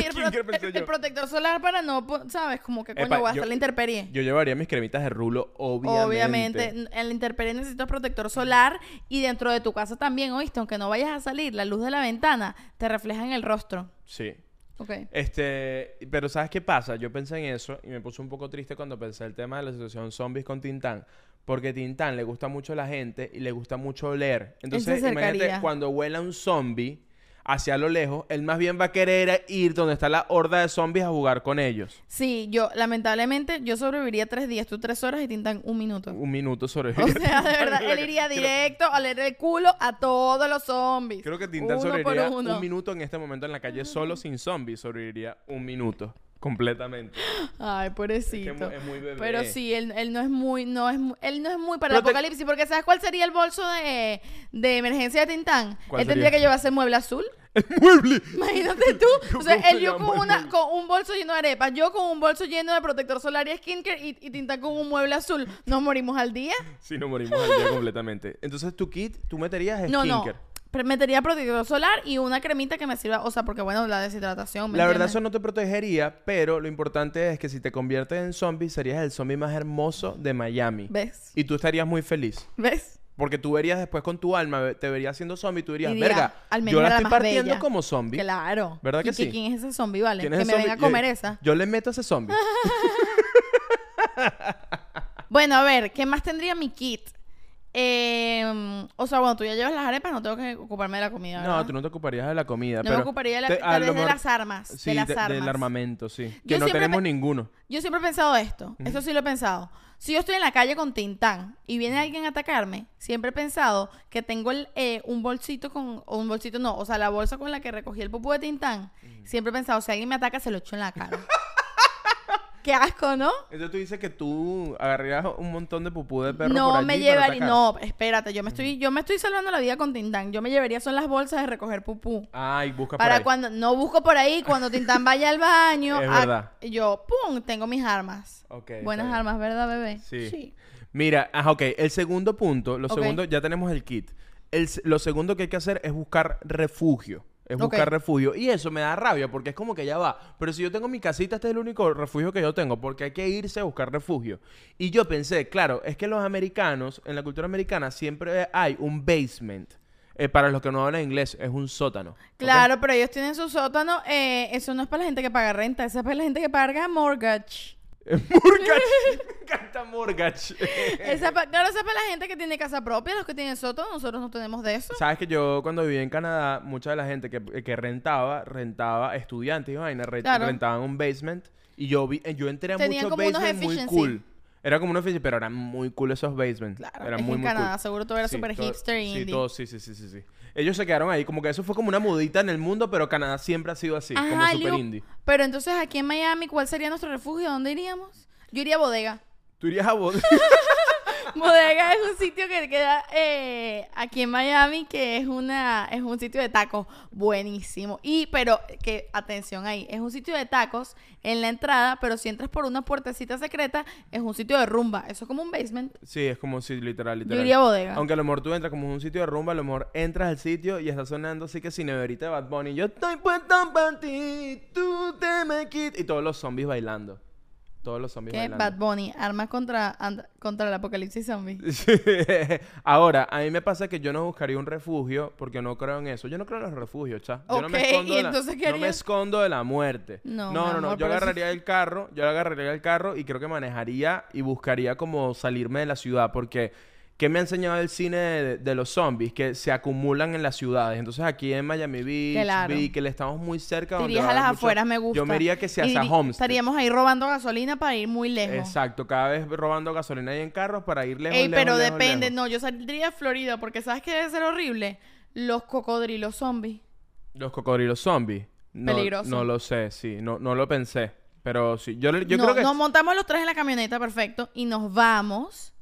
el pro- skincare pensé el, yo. el protector solar para no, ¿sabes? Como que Epa, voy a yo- estar la intemperie. Yo llevaría mis cremitas de rulo, obviamente. Obviamente, en la intemperie necesitas protector solar y dentro de tu casa también, ¿oíste? Aunque no vayas a salir, la luz de la ventana te refleja en el rostro. Sí. Ok. Este, pero ¿sabes qué pasa? Yo pensé en eso y me puse un poco triste cuando pensé el tema de la situación zombies con Tintán. Porque Tintán le gusta mucho a la gente y le gusta mucho oler. Entonces, imagínate, cuando huela un zombie hacia lo lejos, él más bien va a querer ir donde está la horda de zombies a jugar con ellos. Sí, yo, lamentablemente, yo sobreviviría tres días, tú tres horas y Tintan un minuto. Un minuto sobre O sea, de verdad, él iría directo a leer el culo a todos los zombies. Creo que Tintán uno sobreviviría uno. un minuto en este momento en la calle solo sin zombies. Sobreviviría un minuto. Completamente. Ay, Es pobrecito. que mu- es muy bebé. Pero sí, él, él no es muy, no es, él no es muy para el te- apocalipsis, porque ¿sabes cuál sería el bolso de, de emergencia de Tintán? ¿Cuál Él tendría que llevarse mueble azul. ¡Mueble! Imagínate tú. O sea, ¿Cómo él yo con, el una, con un bolso lleno de arepas, yo con un bolso lleno de protector solar y skincare y, y Tintán con un mueble azul. ¿Nos morimos al día? Sí, nos morimos al día completamente. Entonces, tu kit, tú meterías No, no. Metería protector solar y una cremita que me sirva, o sea, porque bueno, la deshidratación. ¿me La verdad, eso no te protegería, pero lo importante es que si te conviertes en zombie, serías el zombie más hermoso de Miami. ¿Ves? Y tú estarías muy feliz. ¿Ves? Porque tú verías después con tu alma, te verías siendo zombie y tú dirías, diría, verga, al menos yo la era estoy partiendo bella". como zombie. Claro. ¿Verdad que ¿Y sí? ¿Quién es ese zombie, vale? ¿Quién Que me venga a comer Yo- esa. Yo le meto a ese zombie. Bueno, a ver, ¿qué más tendría mi kit? Eh, o sea, cuando tú ya llevas las arepas, no tengo que ocuparme de la comida. No, ¿verdad? tú no te ocuparías de la comida. No pero me ocuparía de, la, te- tal vez de las armas. Sí, de las de- armas. del armamento, sí. Yo Que no tenemos ninguno. Yo siempre he pensado esto, eso sí lo he pensado. Si yo estoy en la calle con Tintán y viene alguien a atacarme, siempre he pensado que tengo el, eh, un bolsito con, o un bolsito no, o sea, la bolsa con la que recogí el pupú de Tintán. Siempre he pensado, si alguien me ataca, se lo echo en la cara. Qué asco, ¿no? Entonces tú dices que tú agarrarías un montón de pupú de perro por No allí me llevaría, no, espérate, yo me estoy, yo me estoy salvando la vida con Tintán. Yo me llevaría son las bolsas de recoger pupú. Ay, busca por Para ahí. cuando, no busco por ahí, cuando Tintán vaya al baño, Es a- verdad. yo, pum, tengo mis armas. Ok, está Buenas armas, ¿verdad, bebé? Sí. Mira, ajá, ok. El segundo punto, lo Ok. segundo, ya tenemos el kit. El, lo segundo que hay que hacer es buscar refugio. Es buscar refugio. Y eso me da rabia porque es como que ya va. Pero si yo tengo mi casita, este es el único refugio que yo tengo. Porque hay que irse a buscar refugio. Y yo pensé, claro, es que los americanos, en la cultura americana, siempre hay un basement. Eh, para los que no hablan inglés, es un sótano. Claro, pero ellos tienen su sótano. eh, eso no es para la gente que paga renta, eso es para la gente que paga mortgage. Mortgage. Me encanta mortgage. Esa pa- claro, esa es para la gente que tiene casa propia, los que tienen sótano, nosotros no tenemos de eso. Sabes que yo cuando viví en Canadá, mucha de la gente que, que rentaba, rentaba estudiantes y vaina, re- Claro. rentaban un basement. Y yo vi, yo entré a Tenían muchos como unos basements muy efficiency. cool. Era como una efficiency, pero eran muy cool esos basements. Claro, eran es muy, en muy Canadá, cool. seguro todo era Sí, súper hipster y Sí, todo, sí, sí, sí, sí, sí. Ellos se quedaron ahí, como que eso fue como una mudita en el mundo, pero Canadá siempre ha sido así, como Ajá, Liu, indie. Pero entonces aquí en Miami, ¿cuál sería nuestro refugio? ¿Dónde iríamos? Yo iría a Bodega. Tú irías a bod- Bodega es un sitio que queda eh, aquí en Miami, que es una es un sitio de tacos buenísimo. Y, pero, que, atención ahí, es un sitio de tacos en la entrada, pero si entras por una puertecita secreta, es un sitio de rumba. Eso es como un basement. Sí, es como si literal, literal. Yo iría a Bodega. Aunque a lo mejor tú entras como un sitio de rumba, a lo mejor entras al sitio y está sonando así que sin neverita de Bad Bunny. Yo estoy puesta para ti, tú te me quitas. Y todos los zombies bailando. Todos los zombies Que bailando. Bad Bunny, armas contra, contra el apocalipsis zombie. Ahora, a mí me pasa que yo no buscaría un refugio porque no creo en eso. Yo no creo en los refugios, cha. Yo no me escondo ¿y de la, entonces qué no me escondo de la muerte. No, no, no, no. amor, Yo agarraría el carro, yo agarraría el carro y creo que manejaría y buscaría como salirme de la ciudad porque ¿qué me ha enseñado el cine de, de los zombies? Que se acumulan en las ciudades. Entonces aquí en Miami Beach, Claro. vi que le estamos muy cerca. Donde a las mucho- afueras, me gusta. Yo me iría que se Y hacia Homestead. Estaríamos ahí robando gasolina para ir muy lejos. Exacto, cada vez robando gasolina ahí en carros para ir lejos. Ey, lejos, pero lejos, depende. lejos. No, yo saldría de Florida porque ¿sabes qué debe ser horrible? Los cocodrilos zombies. Los cocodrilos zombies. No, Peligroso. No lo sé, sí. No, no lo pensé. Pero sí. Yo, yo no, creo que. nos montamos los tres en la camioneta, perfecto, y nos vamos.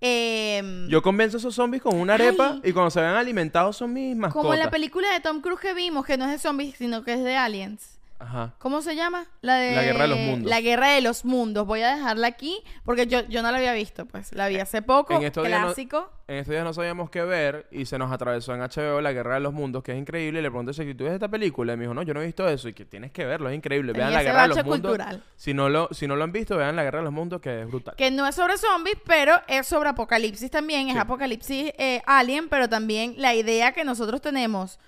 Em, Yo convenzo a esos zombies con una arepa Ay. y cuando se vean alimentados son mis mascotas. como en la película de Tom Cruise que vimos, que no es de zombies, sino que es de aliens. Ajá. ¿Cómo se llama? La de La Guerra de los Mundos. La Guerra de los Mundos. Voy a dejarla aquí porque yo, yo no la había visto, pues. La vi hace poco. En estos no- clásico. En estos días no sabíamos qué ver y se nos atravesó en HBO La Guerra de los Mundos, que es increíble. Y le pregunté si tú ves esta película. Y me dijo, no, yo no he visto eso. Y que tienes que verlo, es increíble. Vean La Guerra de los bache Mundos. cultural. Si no, lo, si no lo han visto, vean La Guerra de los Mundos, que es brutal. Que no es sobre zombies, pero es sobre apocalipsis también. Es Sí. apocalipsis eh, alien, pero también la idea que nosotros tenemos.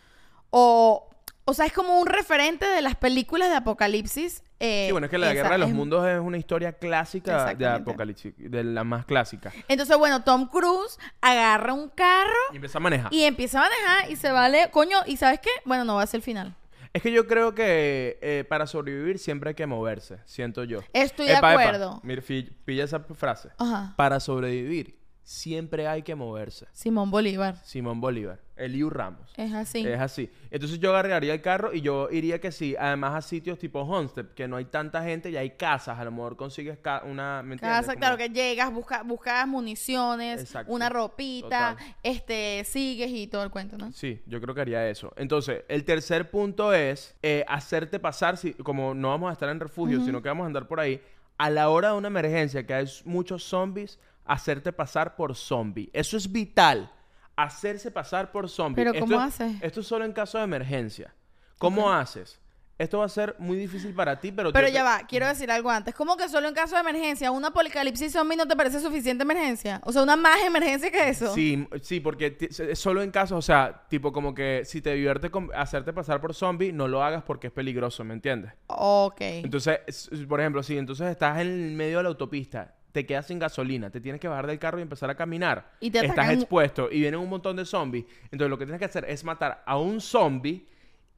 O, o sea, es como un referente de las películas de apocalipsis. eh, Sí, bueno, es que La esa, Guerra de los es- Mundos es una historia clásica de. Apocalipsis, de la más clásica. Entonces, bueno, Tom Cruise agarra un carro Y empieza a manejar. y empieza a manejar y se vale. Coño, ¿y sabes qué? Bueno, no va a ser el final. Es que yo creo que eh, para sobrevivir siempre hay que moverse, siento yo. Estoy de Epa, epa. acuerdo. Mira, pilla esa frase. Ajá. Para sobrevivir siempre hay que moverse. Simón Bolívar. Simón Bolívar, Eliu Ramos. Es así. Es así. Entonces yo agarraría el carro y yo iría que sí, además a sitios tipo Homestead, que no hay tanta gente y hay casas, a lo mejor consigues ca- una, ¿me? Casa, Como- claro, que llegas, busca, buscas municiones, Exacto. una ropita, Total. este, sigues y todo el cuento, ¿no? Sí, yo creo que haría eso. Entonces, el tercer punto es eh, hacerte pasar, si, como no vamos a estar en refugio, sino que vamos a andar por ahí, a la hora de una emergencia, que hay muchos zombies, hacerte pasar por zombie. Eso es vital. Hacerse pasar por zombie. Pero, Esto ¿cómo es- haces? Esto es solo en caso de emergencia. ¿Cómo haces? Esto va a ser muy difícil para ti, pero... Pero ya va, quiero decir algo antes. ¿Cómo que solo en caso de emergencia, un apocalipsis zombie no te parece suficiente emergencia? O sea, una más emergencia que eso. Sí, sí, porque solo en casos, o sea, tipo como que si te divierte con hacerte pasar por zombie, no lo hagas porque es peligroso, ¿me entiendes? Ok. Entonces, es- es- por ejemplo, si entonces estás en el medio de la autopista te quedas sin gasolina, te tienes que bajar del carro y empezar a caminar. Y te Estás atacan- expuesto y vienen un montón de zombies. Entonces lo que tienes que hacer es matar a un zombie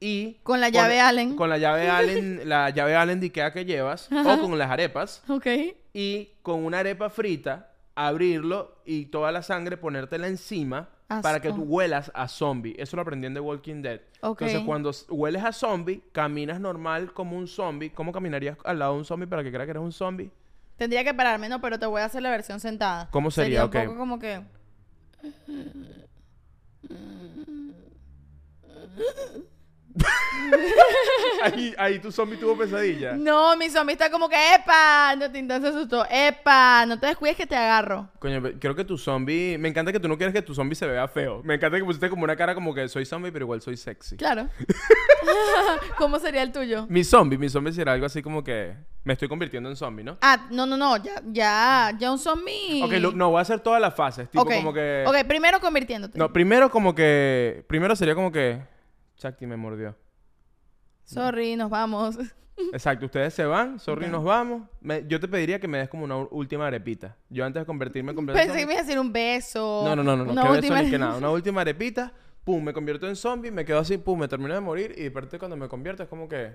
y... Con la llave Allen. Con la llave Allen, la llave Allen de Ikea que llevas, Ajá. o con las arepas, Ok. y con una arepa frita abrirlo y toda la sangre ponértela encima para que tú huelas a zombie. Eso lo aprendí en The Walking Dead. Ok. Entonces, cuando hueles a zombie, caminas normal como un zombie. ¿Cómo caminarías al lado de un zombie para que crea que eres un zombie? Tendría que pararme, no, pero te voy a hacer la versión sentada. ¿Cómo sería? un poco como que... ahí, ahí tu zombie tuvo pesadilla. No, mi zombie está como que, ¡epa! No te se asustó. ¡Epa! No te descuides que te agarro. Coño, creo que tu zombie... Me encanta que tú no quieres que tu zombie se vea feo. Me encanta que pusiste como una cara como que soy zombie, pero igual soy sexy. Claro. ¿Cómo sería el tuyo? Mi zombie, mi zombie será algo así como que... Me estoy convirtiendo en zombie, ¿no? Ah, no, no, no. Ya, ya, ya un zombie. Ok, lo- no, voy a hacer todas las fases. Tipo como que... Ok, primero convirtiéndote. No, primero como que... Primero sería como que... Chakti me mordió. Sorry, nos vamos. Exacto, ustedes se van, sorry, nos vamos. Me- yo te pediría que me des como una u- última arepita. Yo antes de convertirme completamente... Pensé que me iba a decir un beso. No, no, no, no, no. Una que última- beso ni que nada. Una última arepita, pum, me convierto en zombie, me quedo así, pum, me termino de morir y de parte cuando me convierto es como que...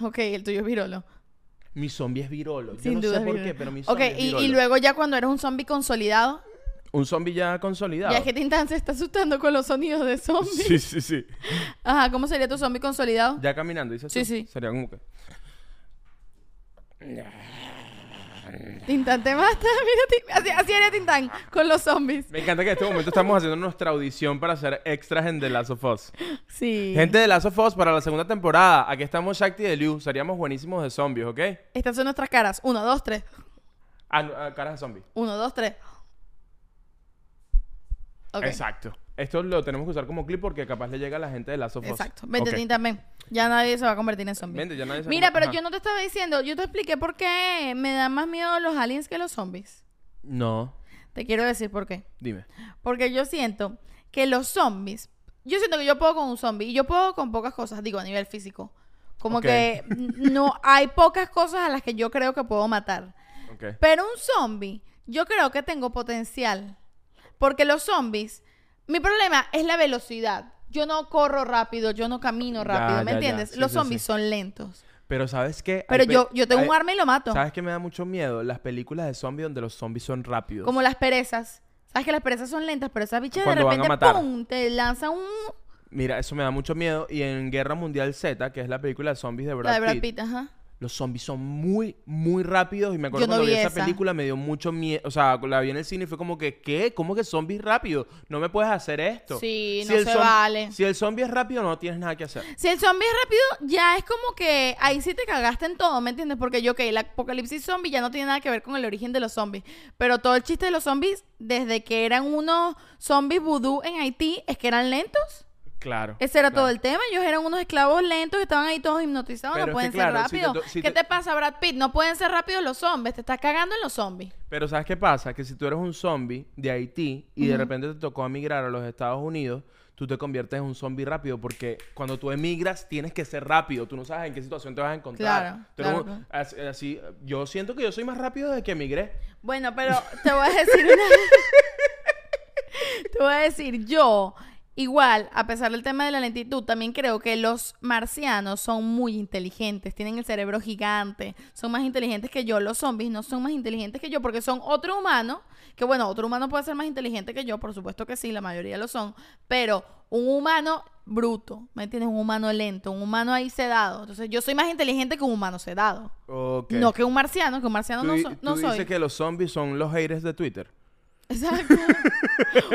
Ok, el tuyo es virolo. Mi zombie es virolo. Yo Sin no duda sé es por virolo. qué, pero mi Ok, zombie es y, virolo. y luego ya cuando eres un zombie consolidado, Un zombie ya consolidado. ya es que Tintán se está asustando con los sonidos de zombie. Sí, sí, sí. Ajá, ¿cómo sería tu zombie consolidado? Ya caminando, dices Sí, tú? sí. Sería como que... Tintán te mata. Mira, así, así haría Tintán con los zombies. Me encanta que en este momento estamos haciendo nuestra audición para hacer extras en The Last of Us. Sí. Gente de Last of Us, para la segunda temporada, aquí estamos Shakti y de Liu. Seríamos buenísimos de zombies, ¿ok? Estas son nuestras caras. Uno, dos, tres. Ah, no, ah, caras de zombies. Uno, dos, tres. Exacto. Esto lo tenemos que usar como clip porque capaz le llega a la gente de Last of. Exacto. Vente, Ok. Tintán, ven. Ya nadie se va a convertir en zombie. Vente, ya nadie se Mira, pero Ajá. yo no te estaba diciendo, yo te expliqué por qué me dan más miedo los aliens que los zombies. No, Te quiero decir por qué. dime. Porque yo siento que los zombies, yo siento que yo puedo con un zombie y yo puedo con pocas cosas, digo a nivel físico. Como que no hay pocas cosas a las que yo creo que puedo matar. Ok. Pero un zombie, yo creo que tengo potencial. Porque los zombies, mi problema es la velocidad. Yo no corro rápido, yo no camino Ya, rápido, ¿me ya, ya. entiendes? Sí, los sí, zombies sí. son lentos. Pero ¿sabes qué? Pero yo, yo tengo hay- un arma y lo mato. ¿Sabes qué me da mucho miedo? Las películas de zombies donde los zombies son rápidos. Como las perezas. ¿Sabes que las perezas son lentas? Pero esas bichas de Cuando van a repente, matar. ¡pum! Te lanzan un... Mira, eso me da mucho miedo. Y en Guerra Mundial Z, que es la película de zombies de Brad, La de Brad Pitt, Pitt, ajá. Los zombies son muy, muy rápidos. Y me acuerdo no cuando vi vi esa, esa. película me dio mucho miedo. O sea, la vi en el cine y fue como que, ¿qué? ¿Cómo que zombies rápidos? No me puedes hacer esto. Sí, Si no el se vale. Si el zombie es rápido, no tienes nada que hacer. Si el zombie es rápido, ya es como que ahí sí te cagaste en todo, ¿me entiendes? Porque yo, ok, el apocalipsis zombie ya no tiene nada que ver con el origen de los zombies. Pero todo el chiste de los zombies, desde que eran unos zombies vudú en Haití, es que eran lentos. Claro. Ese era claro. todo el tema. Ellos eran unos esclavos lentos que estaban ahí todos hipnotizados. Pero no que, pueden claro, ser si te rápidos. si ¿Qué te- te pasa, Brad Pitt? No pueden ser rápidos los zombies. Te estás cagando en los zombies. Pero ¿sabes qué pasa? Que si tú eres un zombie de Haití y de repente te tocó emigrar a los Estados Unidos, tú te conviertes en un zombie rápido porque cuando tú emigras tienes que ser rápido. Tú no sabes en qué situación te vas a encontrar. Claro, claro, un- así, yo siento que yo soy más rápido desde que emigré. Bueno, pero te voy a decir una... te voy a decir, yo, igual, a pesar del tema de la lentitud, también creo que los marcianos son muy inteligentes, tienen el cerebro gigante, son más inteligentes que yo. Los zombies no son más inteligentes que yo porque son otro humano, que bueno, otro humano puede ser más inteligente que yo, por supuesto que sí, la mayoría lo son, pero un humano bruto, ¿me entiendes? Un humano lento, un humano ahí sedado. Entonces, yo soy más inteligente que un humano sedado. No que un marciano, que un marciano no, so- tú no soy. dices que los zombies son los haters de Twitter. Exacto.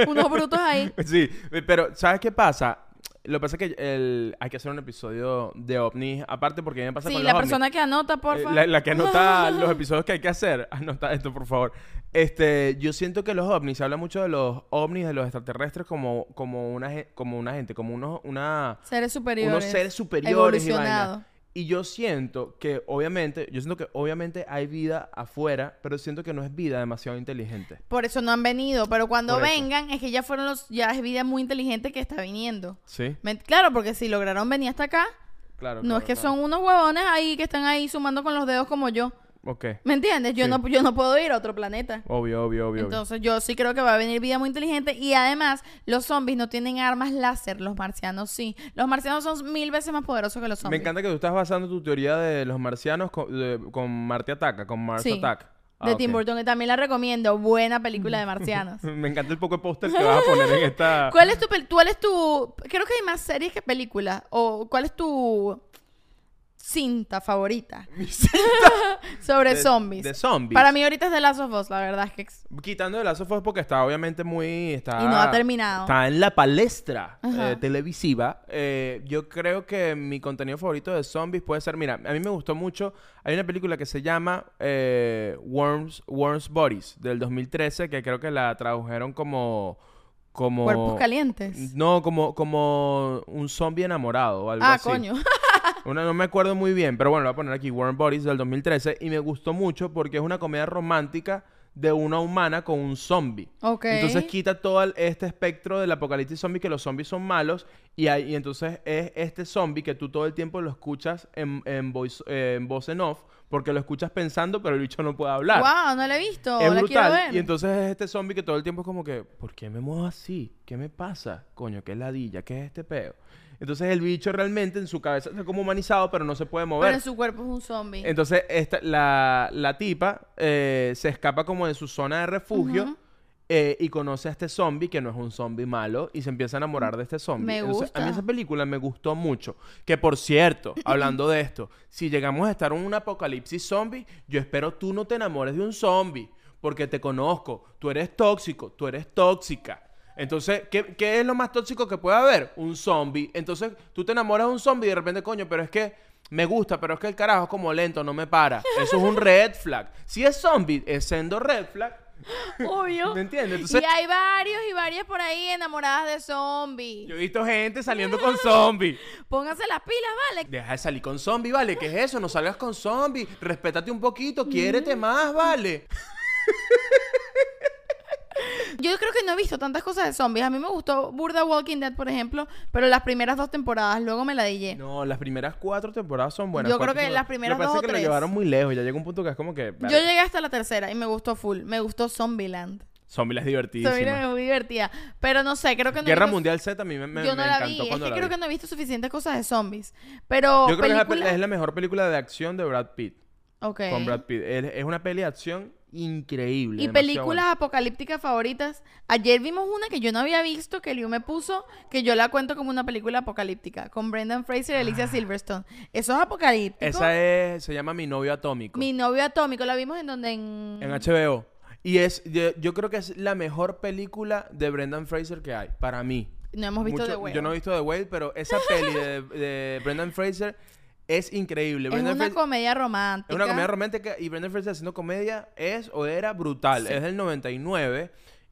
Unos brutos ahí. Sí, pero ¿sabes qué pasa? Lo que pasa es que el- hay que hacer un episodio de ovnis aparte porque me pasa Sí, con la ovnis. persona que anota, por Eh, favor. La, la que anota los episodios que hay que hacer, anota esto, por favor. Este, yo siento que los ovnis, se habla mucho de los ovnis, de los extraterrestres como, como, una, como una gente, como unos, una, Seres superiores. unos seres superiores y vaina. Y yo siento que, obviamente, yo siento que obviamente hay vida afuera, pero siento que no es vida demasiado inteligente. Por eso no han venido. Pero cuando vengan, es que ya fueron los. Ya es vida muy inteligente que está viniendo. ¿Sí? Me- Claro, porque si lograron venir hasta acá, Claro, no claro, es que claro. son unos huevones ahí que están ahí sumando con los dedos como yo. Ok. ¿Me entiendes? Yo, Sí. no, yo no puedo ir a otro planeta. Obvio, obvio, obvio. obvio. Entonces yo sí creo que va a venir vida muy inteligente y además los zombies no tienen armas láser, los marcianos sí. Los marcianos son mil veces más poderosos que los Me zombies. encanta que tú estás basando tu teoría de los marcianos con, de- con Marte Ataca, con Mars Sí. Attack. Ah, de. Tim Burton y también la recomiendo, buena película de marcianos. Me encanta el poco de póster que vas a poner en esta... ¿Cuál es tu cuál es tu creo que hay más series que películas o cuál es tu cinta favorita sobre de- zombies? De zombies. Para mí ahorita es The Last of Us, la verdad es que Quitando de Last of Us porque está obviamente muy... Está, y no ha terminado. Está en la palestra eh, televisiva. Eh, yo creo que mi contenido favorito de zombies puede ser... Mira, a mí me gustó mucho... Hay una película que se llama eh, Worms, Worms Bodies del 2013 que creo que la tradujeron como... como Cuerpos calientes. No, como, como un zombie enamorado o algo Ah, así. coño. Una, no me acuerdo muy bien, pero bueno, lo voy a poner aquí, Warm Bodies del 2013, y me gustó mucho porque es una comedia romántica de una humana con un zombie. Entonces quita todo el- este espectro del apocalipsis zombie, que los zombies son malos, y, hay- y entonces es este zombie que tú todo el tiempo lo escuchas en, en, voice- eh, en voz en off, porque lo escuchas pensando, pero el bicho no puede hablar. Wow, no la he visto, Es la quiero brutal. ver. Y entonces es este zombie que todo el tiempo es como que, ¿por qué me muevo así? ¿Qué me pasa? Coño, qué ladilla, ¿qué es este peo? Entonces el bicho realmente en su cabeza está como humanizado, pero no se puede mover. Pero en su cuerpo es un zombie. Entonces esta, la, la tipa eh, se escapa como de su zona de refugio eh, y conoce a este zombie, que no es un zombie malo, y se empieza a enamorar de este zombie. Me Entonces, a mí gusta. esa película me gustó mucho. Que por cierto, hablando de esto, si llegamos a estar en un apocalipsis zombie, yo espero tú no te enamores de un zombie, porque te conozco, tú eres tóxico, tú eres tóxica. Entonces, ¿qué, qué es lo más tóxico que puede haber? Un zombie. Entonces, tú te enamoras de un zombie y de repente, coño, pero es que me gusta, pero es que el carajo es como lento, no me para. Eso es un red flag. Si es zombie, es sendo red flag. Obvio. ¿Me entiendes? Entonces, y hay varios y varias por ahí enamoradas de zombies. yo he visto gente saliendo con zombie. Pónganse las pilas, ¿vale? Deja de salir con zombie, ¿vale? ¿Qué es eso? No salgas con zombie. Respétate un poquito, quiérete más, ¿vale? Yo creo que no he visto tantas cosas de zombies. A mí me gustó Burda Walking Dead, por ejemplo, pero las primeras dos temporadas, luego me la dije. No, las primeras cuatro temporadas son buenas. Yo creo que temporadas. las primeras dos o que lo tres. llevaron muy lejos. Ya llega un punto que es como que... Yo llegué hasta la tercera y me gustó full. Me gustó Zombieland. Zombie es divertidísima. Zombieland es muy divertida. Pero no sé, creo que no he Guerra visto- Mundial Z a mí me, me- Yo no me la encantó vi. Es que creo vi. que no he visto suficientes cosas de zombies. Pero Yo creo que es la, es mejor película de acción de Brad Pitt. Ok. Con Brad Pitt. Es, es una peli de acción increíble. Y películas buena. apocalípticas favoritas. Ayer vimos una que yo no había visto, que Liu me puso, que yo la cuento como una película apocalíptica, con Brendan Fraser y Alicia Silverstone. Eso es apocalíptico. Ah. Esa es... Se llama Mi Novio Atómico. Mi novio atómico, la vimos en donde en... En HBO. Y es... Yo, yo creo que es la mejor película de Brendan Fraser que hay. Para mí. No hemos visto Mucho- de huevo. Yo no he visto The Whale, pero esa peli de, de Brendan Fraser es increíble. Es una Fraser- comedia romántica. es una comedia romántica y Brendan Fraser haciendo comedia es o era brutal. Sí. Es del 99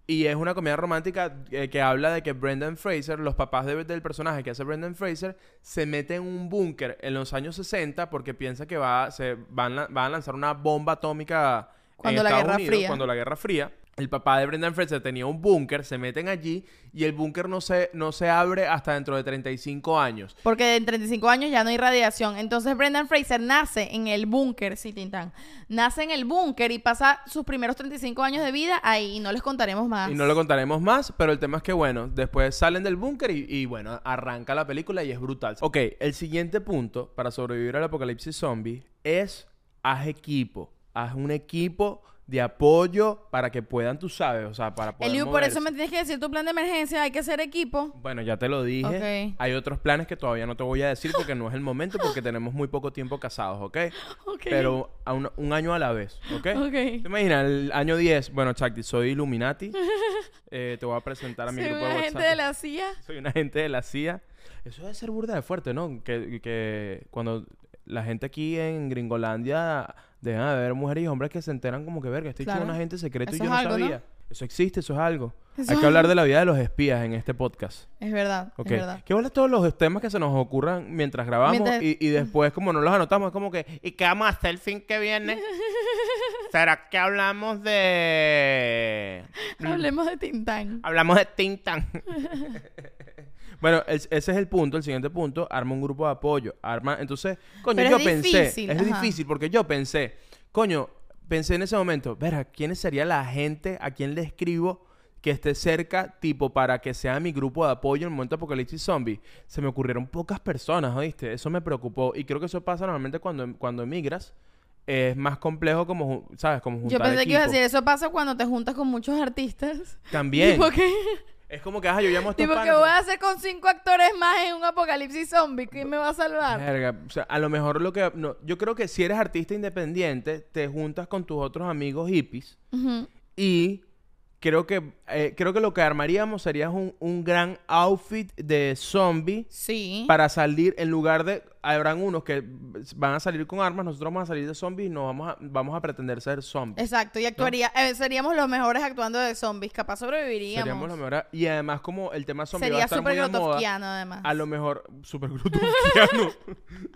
y es una comedia romántica eh, que habla de que Brendan Fraser, los papás de- del personaje que hace Brendan Fraser, se meten en un búnker en los años 60 porque piensa que va, se, van, a, van a lanzar una bomba atómica Cuando en la Estados Guerra Unidos, Fría. cuando la Guerra Fría. El papá de Brendan Fraser tenía un búnker, se meten allí y el búnker no se, no se abre hasta dentro de 35 años. Porque en 35 años ya no hay radiación. Entonces Brendan Fraser nace en el búnker, sí, Tintán. Nace en el búnker y pasa sus primeros 35 años de vida ahí y no les contaremos más. Y no lo contaremos más, pero el tema es que, bueno, después salen del búnker y, y, bueno, arranca la película y es brutal. Ok, el siguiente punto para sobrevivir al apocalipsis zombie es haz equipo. Haz un equipo de apoyo para que puedan, tú sabes, o sea, para poder Eliu, por eso me tienes que decir tu plan de emergencia. Hay que hacer equipo. Bueno, ya te lo dije. Hay otros planes que todavía no te voy a decir porque no es el momento, porque tenemos muy poco tiempo casados, ¿ok? Ok. Pero a un, un año a la vez, ¿ok? Ok. ¿Te imaginas? El año 10, bueno, Chakti, soy Illuminati. Eh, te voy a presentar a mi Soy grupo de una WhatsApp. gente de la CIA. Soy un agente de la CIA. Eso debe ser burda de fuerte, ¿no? Que, que cuando la gente aquí en Gringolandia dejan de haber mujeres y hombres que se enteran como que, verga, estoy Claro. un agente secreto y Eso yo no algo, ¿no? sabía. Eso existe, eso es algo. Eso Hay que hablar de la vida de los espías en este podcast. Es verdad, Ok. es verdad. ¿Qué bolas todos los temas que se nos ocurran mientras grabamos Mientras- Y, y después, como no los anotamos, es como que, ¿y qué vamos a hacer el fin que viene? ¿Será que hablamos de. Hablemos de Tintán. Hablamos de Tintan. Bueno, es- ese es el punto, el siguiente punto, arma un grupo de apoyo, arma, entonces, coño, Pero yo es pensé, difícil, es ajá. difícil porque yo pensé, coño, pensé en ese momento, verá, ¿quiénes sería la gente a quien le escribo que esté cerca, tipo, para que sea mi grupo de apoyo en el momento de apocalipsis zombie? Se me ocurrieron pocas personas, ¿oíste? Eso me preocupó y creo que eso pasa normalmente cuando, cuando emigras. Es más complejo como, ¿sabes? Como juntar Yo pensé que iba a equipo. decir, eso pasa cuando te juntas con muchos artistas. También. Tipo que, Es como que, ajá, yo llamo a estos tipo panas, voy a hacer con cinco actores más en un apocalipsis zombie. ¿Quién me va a salvar? Verga, o sea, a lo mejor lo que... No, yo creo que si eres artista independiente, te juntas con tus otros amigos hippies Ujú. y creo que, eh, creo que lo que armaríamos sería un, un gran outfit de zombie Sí. para salir en lugar de... Habrán unos que van a salir con armas, nosotros vamos a salir de zombies y nos vamos a, vamos a pretender ser zombies. Exacto, y actuaría, eh, seríamos los mejores actuando de zombies, capaz sobreviviríamos. Seríamos los mejores. Y además como el tema zombie va a Sería estar súper muy de moda, además. A lo mejor, super grotofquiano.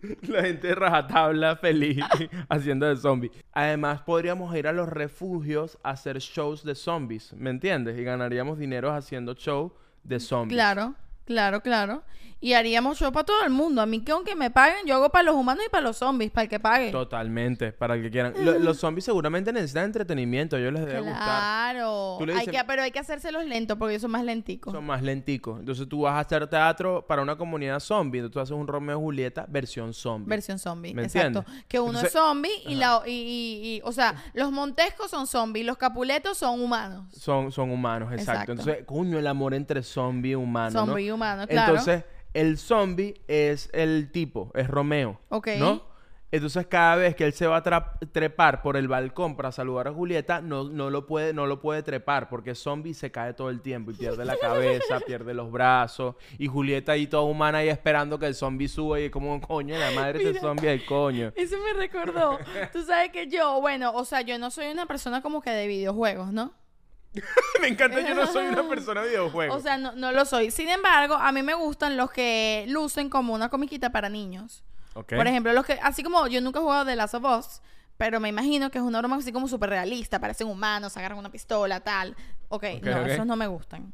La gente de rajatabla feliz haciendo de zombie. Además, podríamos ir a los refugios a hacer shows de zombies, ¿me entiendes? Y ganaríamos dinero haciendo show de zombies. Claro, claro, claro. Y haríamos show para todo el mundo. A mí que aunque me paguen, yo hago para los humanos y para los zombies, para el que pague. Totalmente, para el que quieran. Lo- los zombies seguramente necesitan entretenimiento, ellos les debe gustar. Claro. Tú le Hay dices- que, pero hay que hacérselos lentos porque ellos son más lenticos. Son más lenticos. Entonces tú vas a hacer teatro para una comunidad zombie. Entonces tú haces un Romeo y Julieta versión zombie. Versión zombie, ¿Me exacto. entiendes? Que uno Entonces- es zombie y, la, y, y- y- o sea, los montescos son zombies, los capuletos son humanos. Son, son humanos, exacto. Exacto. Entonces, coño, el amor entre zombie y humano. ¿no? Zombie y humano, claro. Entonces, el zombie es el tipo, es Romeo. Ok. ¿No? Entonces, cada vez que él se va a trepar por el balcón para saludar a Julieta, no, no, lo puede, no lo puede trepar porque zombie se cae todo el tiempo y pierde la cabeza, pierde los brazos. Y Julieta ahí toda humana ahí esperando que el zombie suba y es como, coño, la madre de zombie el coño. Eso me recordó. Tú sabes que yo, bueno, o sea, yo no soy una persona como que de videojuegos, ¿no? Me encanta, yo no soy una persona de videojuegos. O sea, no, no lo soy. Sin embargo, a mí me gustan los que lucen como una comiquita para niños. Ok. Por ejemplo, los que, así como yo nunca he jugado de Last of Us, pero me imagino que es una broma así como súper realista, parecen humanos, agarran una pistola, tal. Ok, Ok, no, esos no me gustan.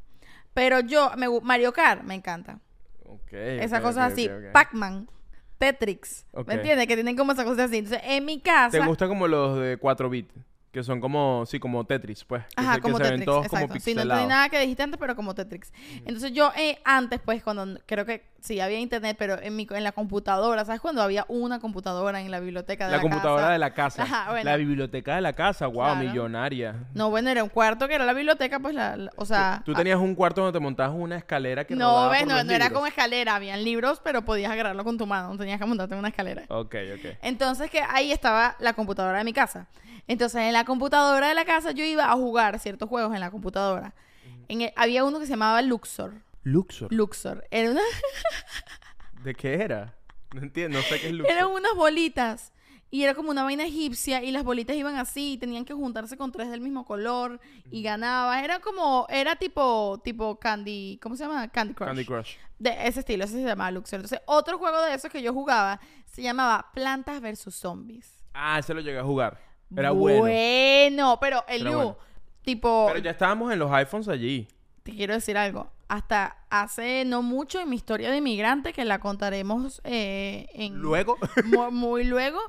Pero yo, me, Mario Kart me encanta. Ok, Esas cosas así. Pac-Man, Tetris. Ok. ¿Me entiendes? Que tienen como esas cosas así. Entonces, en mi casa. ¿Te gusta como los de 4 bits? Que son como, sí, como Tetris, pues. Que Ajá, que como se ven Tetris, todos como exacto. Sí, no entendí nada que dijiste antes, pero como Tetris. Entonces yo eh, antes, pues, cuando creo que sí había internet, pero en mi en la computadora, ¿sabes? Cuando había una computadora en la biblioteca de La la, computadora casa? de la casa. Ajá, bueno. La biblioteca de la casa, wow, Claro. millonaria. No, bueno, era un cuarto que era la biblioteca, pues, la, la- o sea... Tú tenías un cuarto donde te montabas una escalera que ah, no, ves, por no, los no era como escalera, habían libros, pero podías agarrarlo con tu mano, no tenías que montarte en una escalera. Ok, ok. Entonces que ahí estaba la computadora de mi casa. Entonces en la computadora de la casa yo iba a jugar ciertos juegos en la computadora. En el- había uno que se llamaba Luxor. Luxor. Luxor. Era una, ¿De qué era? No entiendo, no sé qué es Luxor. eran unas bolitas. Y era como una vaina egipcia y las bolitas iban así y tenían que juntarse con tres del mismo color y ganabas. Era como, era tipo, tipo Candy, ¿cómo se llama? Candy Crush. Candy Crush. De ese estilo, ese se llamaba Luxor. Entonces, otro juego de esos que yo jugaba se llamaba Plantas versus Zombies. Ah, ese lo llegué a jugar. Era bueno. Bueno, pero el Era Yu, bueno. tipo, Pero ya estábamos en los iPhones allí. te quiero decir algo. Hasta hace no mucho en mi historia de inmigrante, que la contaremos eh, en Luego. mu- muy, luego,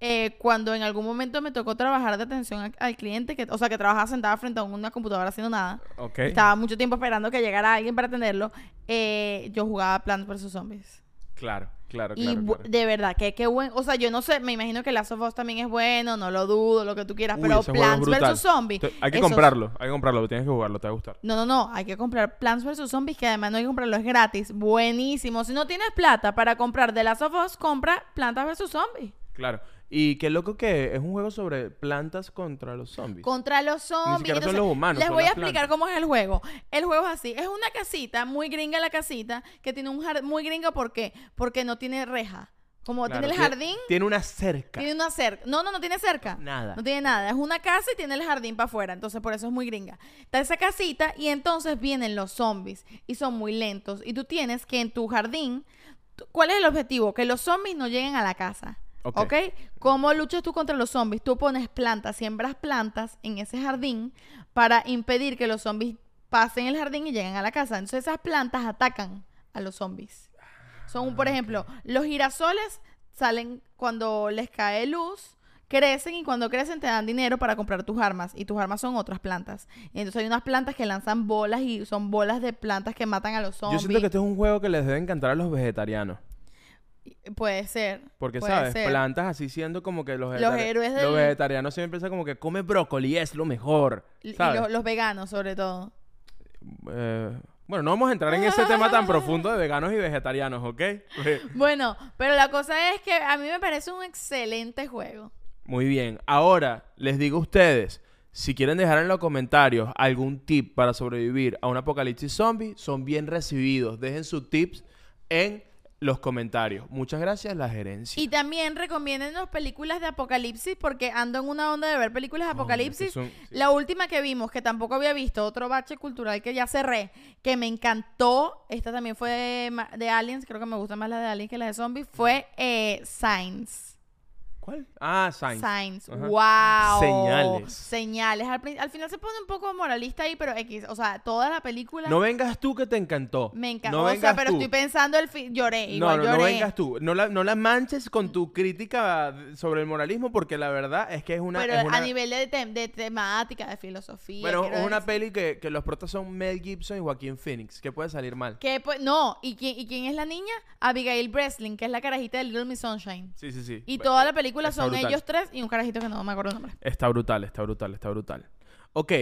eh, cuando en algún momento me tocó trabajar de atención al, al cliente, que, o sea, que trabajaba sentada frente a una computadora haciendo nada. ok. Estaba mucho tiempo esperando que llegara alguien para atenderlo. eh, yo jugaba Plants vs. Zombies. Claro, claro, Y claro. bu- claro. de verdad, que qué buen. O sea, yo no sé, me imagino que Last of Us también es bueno, no lo dudo, lo que tú quieras. Uy, pero Plants vs. Zombies. Hay que esos- comprarlo, hay que comprarlo, tienes que jugarlo, te va a gustar. No, no, no, hay que comprar Plants vs. Zombies, que además no hay que comprarlo, es gratis. Buenísimo. Si no tienes plata para comprar The Last of Us, compra Plantas vs. Zombies. Claro. Y qué loco que es un juego sobre plantas contra los zombies. Contra los zombies. siquiera son los humanos, Les son voy a las explicar plantas. cómo es el juego. El juego es así. Es una casita, muy gringa la casita, que tiene un jardín. Muy gringa, ¿por qué? Porque no tiene reja. Como Claro, tiene el jardín, Tiene una cerca. tiene una cerca. No, no, no tiene cerca. Nada. No tiene nada. Es una casa y tiene el jardín para afuera. Entonces, por eso es muy gringa. Está esa casita y entonces vienen los zombies y son muy lentos. Y tú tienes que en tu jardín. tú- ¿Cuál es el objetivo? Que los zombies no lleguen a la casa. Ok. ¿Ok? ¿Cómo luchas tú contra los zombies? Tú pones plantas, siembras plantas en ese jardín para impedir que los zombies pasen el jardín y lleguen a la casa. Entonces esas plantas atacan a los zombies. Son, por ejemplo, los girasoles salen cuando les cae luz, crecen y cuando crecen te dan dinero para comprar tus armas. Y tus armas son otras plantas. Y entonces hay unas plantas que lanzan bolas y son bolas de plantas que matan a los Yo zombies. siento que este es un juego que les debe encantar a los vegetarianos. Puede ser. Porque, puede ¿sabes? ser. Plantas así siendo como que los, Los héroes Los vegetarianos siempre piensan como que come brócoli es lo mejor. Y- y ¿sabes? los, los veganos, sobre todo. Eh, bueno, no vamos a entrar en ese tema tan profundo de veganos y vegetarianos, ¿ok? Bueno, pero la cosa es que a mí me parece un excelente juego. Muy bien. Ahora, les digo a ustedes, si quieren dejar en los comentarios algún tip para sobrevivir a un apocalipsis zombie, son bien recibidos. Dejen sus tips en los comentarios. Muchas gracias, la gerencia. Y también recomiéndenos películas de apocalipsis porque ando en una onda de ver películas de apocalipsis. que son- sí. La última que vimos, que tampoco había visto, otro bache cultural que ya cerré, que me encantó, esta también fue de, de Aliens, creo que me gusta más la de Aliens que la de Zombies, fue eh, Signs. ¿Cuál? Ah, Signs. Signs. Ajá. Wow. Señales. Señales. Al, al final se pone un poco moralista ahí, pero X. O sea, toda la película No vengas tú que te encantó. me encantó. No o sea, pero tú. estoy pensando el fin. Lloré. No, Igual no, lloré. no vengas tú. No la, no la manches con tu crítica sobre el moralismo porque la verdad es que es una... pero es una- a nivel de, tem- de temática, de filosofía. Bueno, es una decir. peli que, que los protas son Mel Gibson y Joaquín Phoenix. ¿Qué puede salir mal? Que, pues, no, ¿Y quién, ¿y quién es la niña? Abigail Breslin, que es la carajita de Little Miss Sunshine. Sí, sí, sí. Y Ba- toda la película está son brutal. ellos tres y un carajito que no me acuerdo el nombre. Está brutal, está brutal, está brutal. Ok,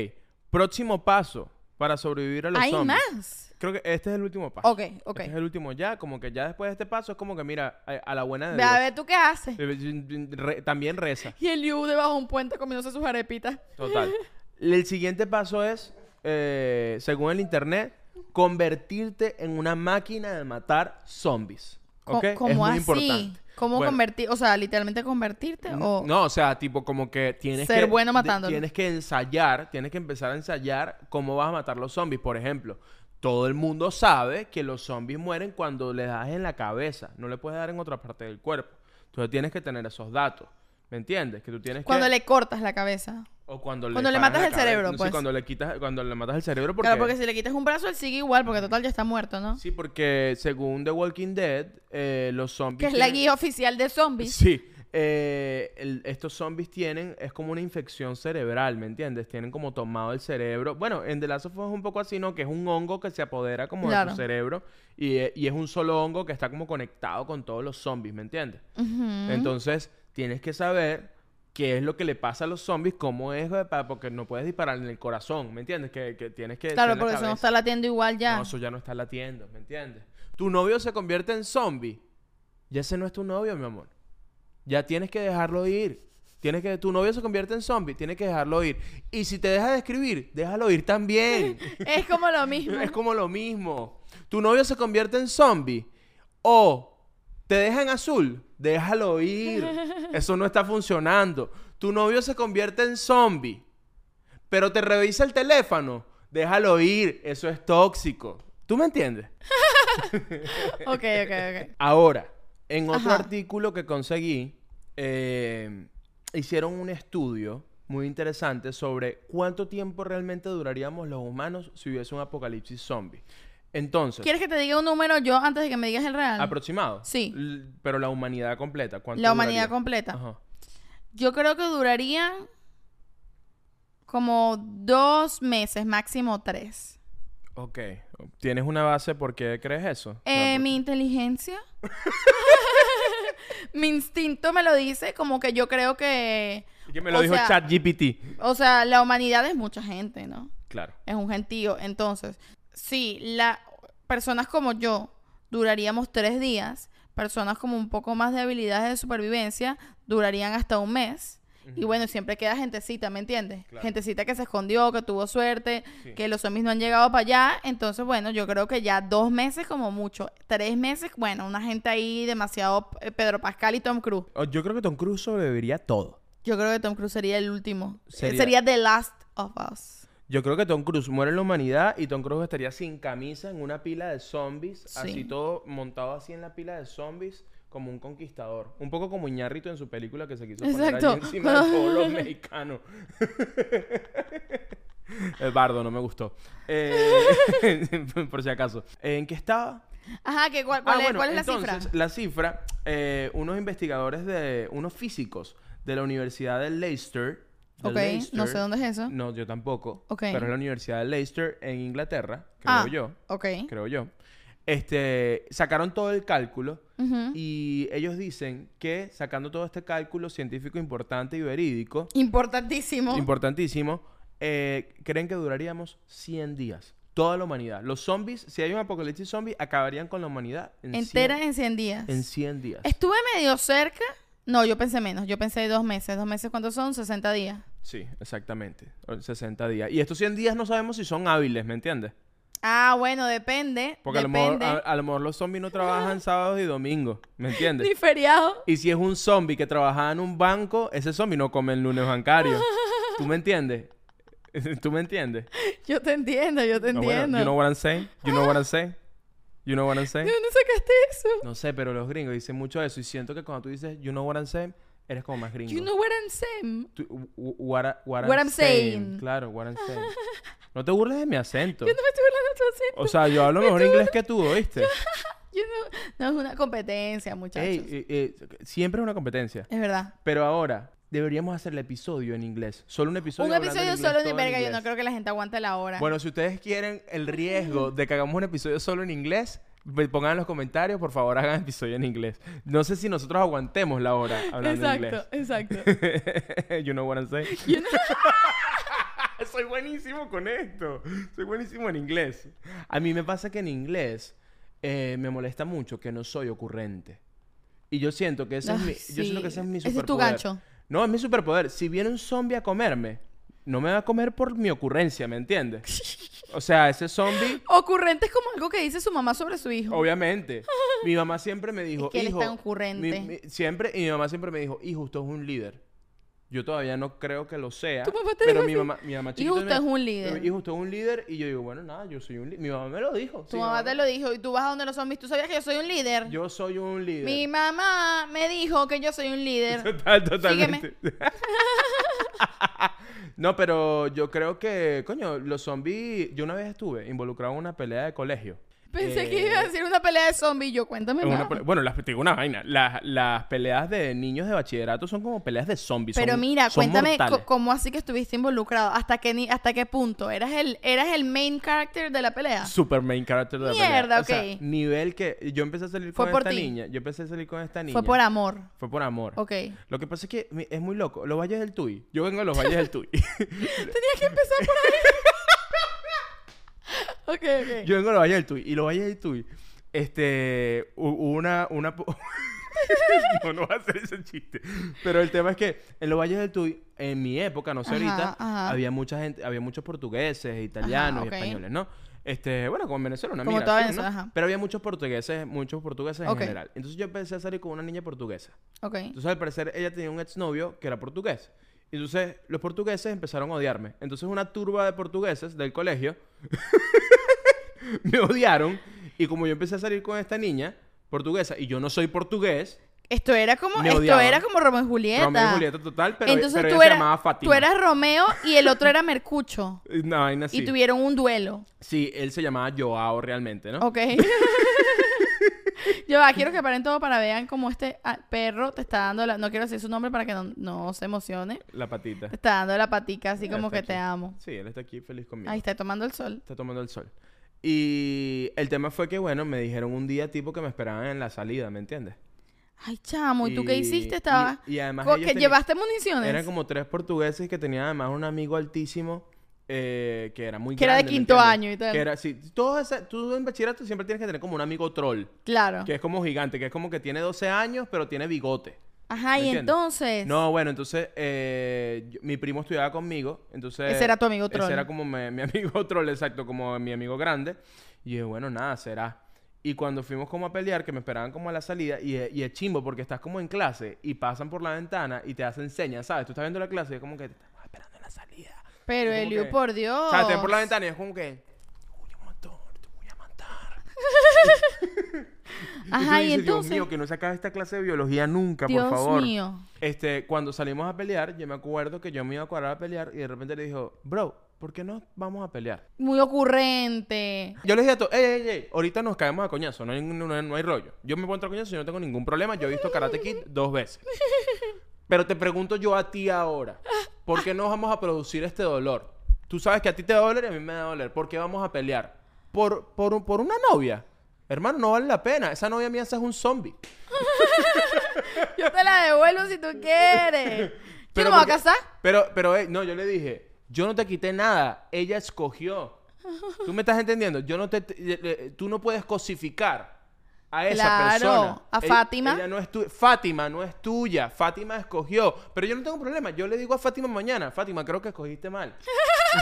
próximo paso para sobrevivir a los ¿Hay zombies. más? Creo que este es el último paso. Ok, ok. Este es el último ya, como que ya después de este paso es como que mira, a, a la buena de Ve a Dios. ver tú qué haces. Re- también reza. Y el Liu debajo de un puente comiéndose sus arepitas. Total. El siguiente paso es, eh, según el internet, convertirte en una máquina de matar zombies. Co- ¿Ok? ¿Cómo es muy así? importante. ¿Cómo Bueno, convertir? O sea, literalmente convertirte o... No, o sea, tipo como que tienes Ser que... bueno de- matándolo. Tienes que ensayar, tienes que empezar a ensayar cómo vas a matar los zombies. Por ejemplo, todo el mundo sabe que los zombies mueren cuando le das en la cabeza. No le puedes dar en otra parte del cuerpo. Entonces tienes que tener esos datos. ¿Me entiendes? Que tú tienes Cuando que... le cortas la cabeza. O cuando le, cuando le matas el cabeza. cerebro, Sí, pues. cuando le quitas... Cuando le matas el cerebro porque... Claro, porque si le quitas un brazo, él sigue igual, porque total ya está muerto, ¿no? Sí, porque según The Walking Dead, eh, los zombies... que es la guía oficial de zombies. Sí. eh, el- estos zombies tienen, es como una infección cerebral, ¿me entiendes? Tienen como tomado el cerebro. Bueno, en The Last of Us es un poco así, ¿no? Que es un hongo que se apodera como de tu cerebro y, eh, y es un solo hongo que está como conectado con todos los zombies, ¿me entiendes? Entonces, tienes que saber qué es lo que le pasa a los zombies, cómo es, porque no puedes disparar en el corazón, ¿me entiendes? Que, que tienes que... claro, porque eso no está latiendo igual ya. No, eso ya no está latiendo, ¿me entiendes? Tu novio se convierte en zombie. Ya ese no es tu novio, mi amor. Ya tienes que dejarlo ir. Tienes que, tu novio se convierte en zombie, tienes que dejarlo ir. Y si te deja de escribir, déjalo ir también. Es como lo mismo. es como lo mismo. Tu novio se convierte en zombie o te deja en azul, déjalo ir. Eso no está funcionando. Tu novio se convierte en zombie, pero te revisa el teléfono, déjalo ir. Eso es tóxico. ¿Tú me entiendes? ok, ok, ok. Ahora, en otro Ajá. artículo que conseguí, eh, hicieron un estudio muy interesante sobre cuánto tiempo realmente duraríamos los humanos si hubiese un apocalipsis zombie. Entonces, ¿Quieres que te diga un número yo antes de que me digas el real? aproximado. Sí. L- Pero la humanidad completa, ¿cuánto La humanidad duraría? completa. Ajá. Yo creo que duraría como dos meses, máximo tres. Ok. ¿Tienes una base por qué crees eso? Eh, mi inteligencia. mi instinto me lo dice, como que yo creo que. Y que me lo dijo ChatGPT. O sea, la humanidad es mucha gente, ¿no? Claro. Es un gentío. Entonces, sí, la, personas como yo duraríamos tres días. Personas como un poco más de habilidades de supervivencia durarían hasta un mes. Y bueno, siempre queda gentecita, ¿me entiendes? Claro. Gentecita que se escondió, que tuvo suerte, Sí. que los zombies no han llegado para allá. Entonces, bueno, yo creo que ya dos meses como mucho. Tres meses, bueno, una gente ahí demasiado eh, Pedro Pascal y Tom Cruise. Oh, Yo creo que Tom Cruise sobreviviría todo. Yo creo que Tom Cruise sería el último. Eh, Sería- Sería, The Last of Us. Yo creo que Tom Cruise muere en la humanidad y Tom Cruise estaría sin camisa en una pila de zombies, Sí. así todo montado así en la pila de zombies, como un conquistador. Un poco como Iñárritu en su película que se quiso poner Exacto. allí encima de todos los mexicanos. El bardo no me gustó. Eh, por si acaso. ¿En qué estaba? Ajá, que cuál, cuál Ah, es, bueno, cuál es la entonces, cifra? La cifra, eh, unos investigadores de, unos físicos de la Universidad de Leicester. De Ok, Leicester, no sé dónde es eso. No, yo tampoco. Ok. Pero es la Universidad de Leicester en Inglaterra, creo ah, yo. ok. Creo yo. Este, sacaron todo el cálculo y ellos dicen que sacando todo este cálculo científico importante y verídico, Importantísimo. importantísimo, eh, creen que duraríamos 100 días. Toda la humanidad. Los zombies, si hay un apocalipsis zombie, acabarían con la humanidad en Entera 100, en 100 días. en 100 días. Estuve medio cerca. No, yo pensé menos. Yo pensé dos meses. ¿Dos meses cuántos son? 60 días. Sí, exactamente. O 60 días. Y estos 100 días no sabemos si son hábiles, ¿me entiendes? Ah, bueno, depende. Porque a lo, mejor, depende. a, a lo mejor los zombies no trabajan sábados y domingos, ¿me entiendes? Ni feriado. Y si es un zombie que trabaja en un banco, ese zombie no come el lunes bancario. ¿Tú me entiendes? ¿Tú me entiendes? Yo te entiendo, yo te No, bueno, entiendo. you know what I'm saying? You know what I'm saying? You know what I'm saying? ¿De dónde sacaste eso? No sé, pero los gringos dicen mucho eso y siento que cuando tú dices you know what I'm saying, eres como más gringo. You know what I'm saying. Tú- what, I- what What I'm I'm saying. Claro, what I'm saying. No te burles de mi acento. Yo no me estoy hablando de tu acento. O sea, yo hablo mejor inglés que tú, ¿oíste? No, no es una competencia, muchachos. Ey, eh, eh, siempre es una competencia. Es verdad. Pero ahora, deberíamos hacer el episodio en inglés. Solo un episodio. Un hablando en episodio inglés, solo en verga. Yo no creo que la gente aguante la hora. Bueno, si ustedes quieren el riesgo de que hagamos un episodio solo en inglés, pongan en los comentarios, por favor, hagan episodio en inglés. No sé si nosotros aguantemos la hora hablando exacto, exacto. inglés. you know what I'm saying? You know- Soy buenísimo con esto. Soy buenísimo en inglés. A mí me pasa que en inglés eh, me molesta mucho que no soy ocurrente. Y yo siento que ese es Ay, mi, yo siento que ese es mi sí. Ese es tu superpoder. gancho. No, es mi superpoder. Si viene un zombie a comerme, no me va a comer por mi ocurrencia, ¿me entiendes? O sea, ese zombie, Ocurrente es como algo que dice su mamá sobre su hijo. obviamente. Mi mamá siempre me dijo, Es que él es hijo, tan ocurrente. mi- mi- siempre, y mi mamá siempre me dijo, hijo, usted es un líder. Yo todavía no creo que lo sea. ¿Tu mamá te pero dijo mi así? mamá, mi mamá Hijo, chiquita usted me- es un líder. Hijo, usted es un líder. Y yo digo, bueno, nada, yo soy un líder. Mi mamá me lo dijo. Tu sí, mamá mamá. te lo dijo y tú vas a donde los zombies. ¿Tú sabías que yo soy un líder? Yo soy un líder. Mi mamá me dijo que yo soy un líder. Total, totalmente. no, pero yo creo que, coño, los zombies. Yo una vez estuve involucrado en una pelea de colegio. Pensé que Eh, iba a decir una pelea de zombies. Yo, cuéntame una más. bueno, las, te digo una vaina. Las, las peleas de niños de bachillerato son como peleas de zombies. Pero son- mira, son cuéntame cómo así que estuviste involucrado. ¿Hasta qué, ni- hasta qué punto? ¿Eras el, ¿Eras el main character de la pelea? Super main character de la Mierda, pelea. O sea, ok. nivel que yo empecé a salir Fue con por esta ti. niña. Yo empecé a salir con esta niña. Fue por amor. Fue por amor. Ok. Lo que pasa es que es muy loco. Los valles del Tuy. Yo vengo a los valles del Tuy. Tenías que empezar por ahí. ok, ok. Yo vengo a los valles del Tuy. Y los valles del Tuy, este, hubo una, una... no, no va a hacer ese chiste. Pero el tema es que en los valles del Tuy, en mi época, no sé Ajá, ahorita, ajá. había mucha gente, había muchos portugueses, italianos y españoles, ¿no? Este, bueno, como en Venezuela, una migración, ¿no? Pero había muchos portugueses, muchos portugueses Ok. en general. Entonces yo empecé a salir con una niña portuguesa. Ok. Entonces, al parecer, ella tenía un exnovio que era portugués. Entonces, los portugueses empezaron a odiarme. Entonces, una turba de portugueses del colegio me odiaron. Y como yo empecé a salir con esta niña portuguesa y yo no soy portugués, Esto era como, Me esto odiaban. era como Romeo y Julieta. Romeo y Julieta total, pero, Entonces pero tú, ella se llamaba Fátima. tú eras Romeo y el otro era Mercucho. Una vaina. Y tuvieron un duelo. Sí, él se llamaba Joao realmente, ¿no? Ok. Yo ah, quiero que paren todo para vean cómo este ah, perro te está dando la... No quiero decir su nombre para que no, no se emocione. La patita. Te está dando la patica así Él como que te amo. Sí, él está aquí feliz conmigo. Ahí está tomando el sol. Está tomando el sol. Y el tema fue que, bueno, me dijeron un día tipo que me esperaban en la salida, ¿me entiendes? Ay, chamo, ¿y tú qué hiciste? Estaba... y- y además co- ellos ¿Que tenían- llevaste municiones? Eran como tres portugueses que tenían además un amigo altísimo eh, que era muy Que era de grande, ¿me quinto año y tal. Que era, sí, todo ese- tú en bachillerato siempre tienes que tener como un amigo troll, Claro. que es como gigante, que es como que tiene 12 años, pero tiene bigote. Ajá, ¿Me y entiendes? entonces... No, bueno, entonces eh, yo- mi primo estudiaba conmigo, entonces... Ese era tu amigo troll. Ese era como mi, mi amigo troll, exacto, como mi amigo grande. Y dije, bueno, nada, será. Y cuando fuimos como a pelear, que me esperaban como a la salida, y, es- y es chimbo porque estás como en clase y pasan por la ventana y te hacen señas, ¿sabes? Tú estás viendo la clase y es como que te estamos esperando en la salida. Pero, Es como Eliu, que- por Dios. O sea, te ven por la ventana y es como que... Uy, motor, te voy a matar. Ajá, tú y dices, entonces... Dios mío, que no se acabe esta clase de biología nunca, Dios por favor. mío. Este, cuando salimos a pelear, yo me acuerdo que yo me iba a cuadrar a pelear y de repente le dijo, bro, ¿por qué no vamos a pelear? Muy ocurrente. Yo les dije a todos, ey, ey, ey, ahorita nos caemos a coñazo, no hay, no, no hay rollo. Yo me entrar a coñazo y no tengo ningún problema. Yo he visto Karate Kid dos veces. Pero te pregunto yo a ti ahora, ¿por qué no vamos a producir este dolor? Tú sabes que a ti te va a doler y a mí me va a doler. ¿Por qué vamos a pelear? ¿Por, por, por una novia? Hermano, no vale la pena. Esa novia mía esa es un zombie. Yo te la devuelvo si tú quieres. ¿Yo Pero no me voy a casar? Pero, pero, eh, no, yo le dije, yo no te quité nada, ella escogió. ¿Tú me estás entendiendo? Yo no te, te- eh, eh, tú no puedes cosificar a esa Claro, persona. a Ella- Fátima. ella no es tu- Fátima no es tuya, Fátima escogió. Pero yo no tengo problema, yo le digo a Fátima mañana, Fátima, creo que escogiste mal.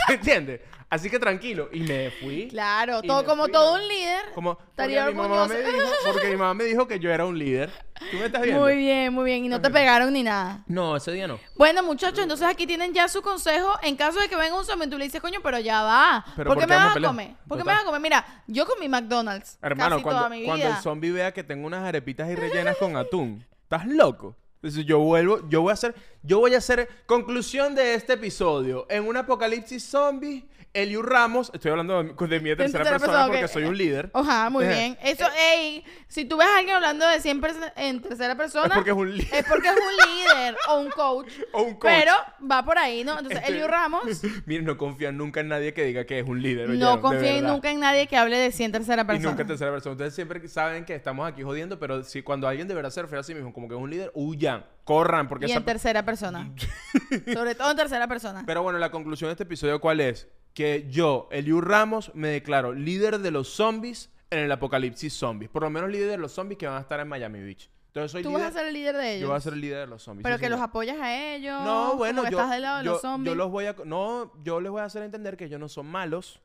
¿Me entiendes? Así que tranquilo. Y me fui. Claro, Y todo me como fui, todo un líder. Como, porque mi mamá me dijo, porque mi mamá me dijo que yo era un líder. ¿Tú me estás viendo? Muy bien, muy bien. Y no te pegaron ni nada. No, ese día no. Bueno, muchachos, entonces aquí tienen ya su consejo. En caso de que venga un zombie, tú le dices, coño, pero ya va. Pero ¿Por ¿por qué me vas a comer? ¿Por qué Total. me vas a comer? Mira, yo comí McDonald's Hermano, casi cuando, toda mi vida. cuando el zombie vea que tengo unas arepitas y rellenas con atún, ¿estás loco? Entonces yo vuelvo, yo voy a hacer, yo voy a hacer conclusión de este episodio. En un apocalipsis zombie, Eliu Ramos, estoy hablando de, de mi tercera, tercera persona, persona, porque soy un líder. Ajá, muy bien. Eso, ey, si tú ves a alguien hablando de siempre en tercera persona, Es porque es un líder. es porque es un líder o un coach. O un coach. Pero va por ahí, ¿no? Entonces, Este- Eliu Ramos Miren, no confían nunca en nadie que diga que es un líder. no ¿oyeron? Confíen nunca en nadie que hable de sí en tercera Y persona. nunca en tercera persona. Ustedes siempre saben que estamos aquí jodiendo, pero si cuando alguien de verdad se refiere a sí mismo como que es un líder, huyan, corran, porque y esa en tercera persona. Sobre todo en tercera persona. Pero bueno, la conclusión de este episodio, ¿cuál es? Que yo, Eliu Ramos, me declaro líder de los zombies en el apocalipsis zombies. Por lo menos líder de los zombies que van a estar en Miami Beach. Entonces soy Tú líder. vas a ser el líder de ellos. Yo voy a ser el líder de los zombies. Pero sí, que los apoyas a ellos. No, bueno, yo, estás del lado de yo, los zombies. yo los voy a... No, yo les voy a hacer entender que ellos no son malos.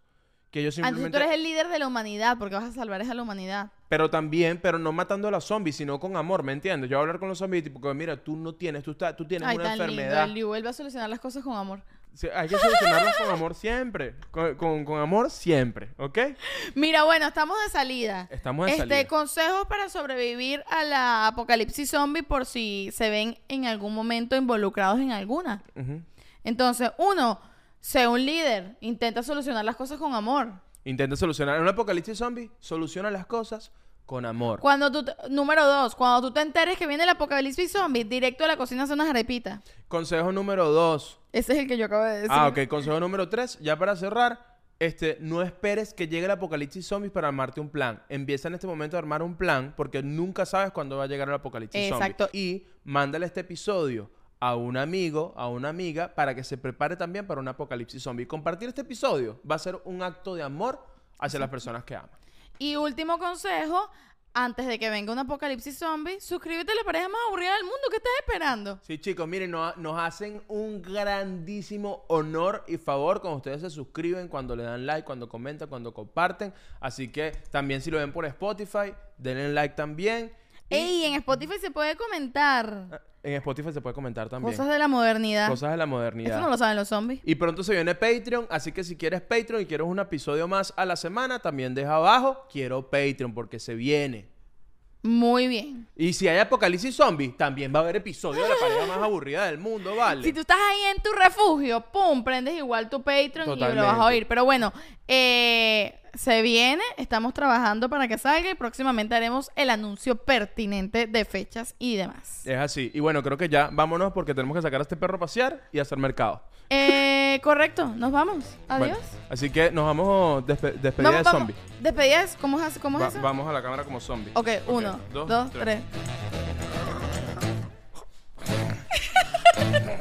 Que ellos Ah, Entonces simplemente... tú eres el líder de la humanidad porque vas a salvar a la humanidad. Pero también, pero no matando a los zombies, sino con amor, ¿me entiendes? Yo voy a hablar con los zombies tipo que, mira, tú no tienes, tú, estás, tú tienes Ay, una tan lindo. enfermedad. El Liu vuelve a solucionar las cosas con amor. Hay que solucionarlas con amor siempre. Con, con- con amor siempre, ¿ok? Mira, bueno, estamos de salida. Estamos de este, salida. consejos para sobrevivir a la apocalipsis zombie por si se ven en algún momento involucrados en alguna. Entonces, uno, sé un líder. Intenta solucionar las cosas con amor. Intenta solucionar. En un apocalipsis zombie, soluciona las cosas con amor. Cuando tú, te- número dos, cuando tú te enteres que viene el apocalipsis zombie, directo a la cocina a hacer unas arepitas. Consejo número dos. Ese es el que yo acabo de decir. Ah, ok. Consejo número tres. Ya para cerrar. Este, no esperes que llegue el apocalipsis zombies para armarte un plan. Empieza en este momento a armar un plan porque nunca sabes cuándo va a llegar el apocalipsis Exacto. zombie. Y mándale este episodio a un amigo, a una amiga, para que se prepare también para un apocalipsis zombie. Compartir este episodio va a ser un acto de amor hacia las personas que aman. Y último consejo, antes de que venga un apocalipsis zombie, suscríbete a la pareja más aburrida del mundo. ¿Qué estás esperando? Sí, chicos, miren, nos, hacen un grandísimo honor y favor cuando ustedes se suscriben, cuando le dan like, cuando comentan, cuando comparten. Así que también si lo ven por Spotify, denle like también. Y Ey, en Spotify se puede comentar en Spotify se puede comentar también. cosas de la modernidad. Cosas de la modernidad. Eso no lo saben los zombies. Y pronto se viene Patreon, así que si quieres Patreon y quieres un episodio más a la semana, también deja abajo, quiero Patreon porque se viene. Muy bien. Y si hay apocalipsis zombie, también va a haber episodio de la pareja más aburrida del mundo, ¿vale? Si tú estás ahí en tu refugio, pum, prendes igual tu Patreon y lo vas a oír. Pero bueno, eh, se viene, estamos trabajando para que salga y próximamente haremos el anuncio pertinente de fechas y demás. Es así. Y bueno, creo que ya vámonos porque tenemos que sacar a este perro a pasear y hacer mercado. Eh, correcto, nos vamos. Adiós. Así que nos vamos despe despedida de zombie. Vamos. Despedida, ¿cómo es, cómo es Va? Vamos a la cámara como zombie. Ok, okay. uno, dos, dos tres.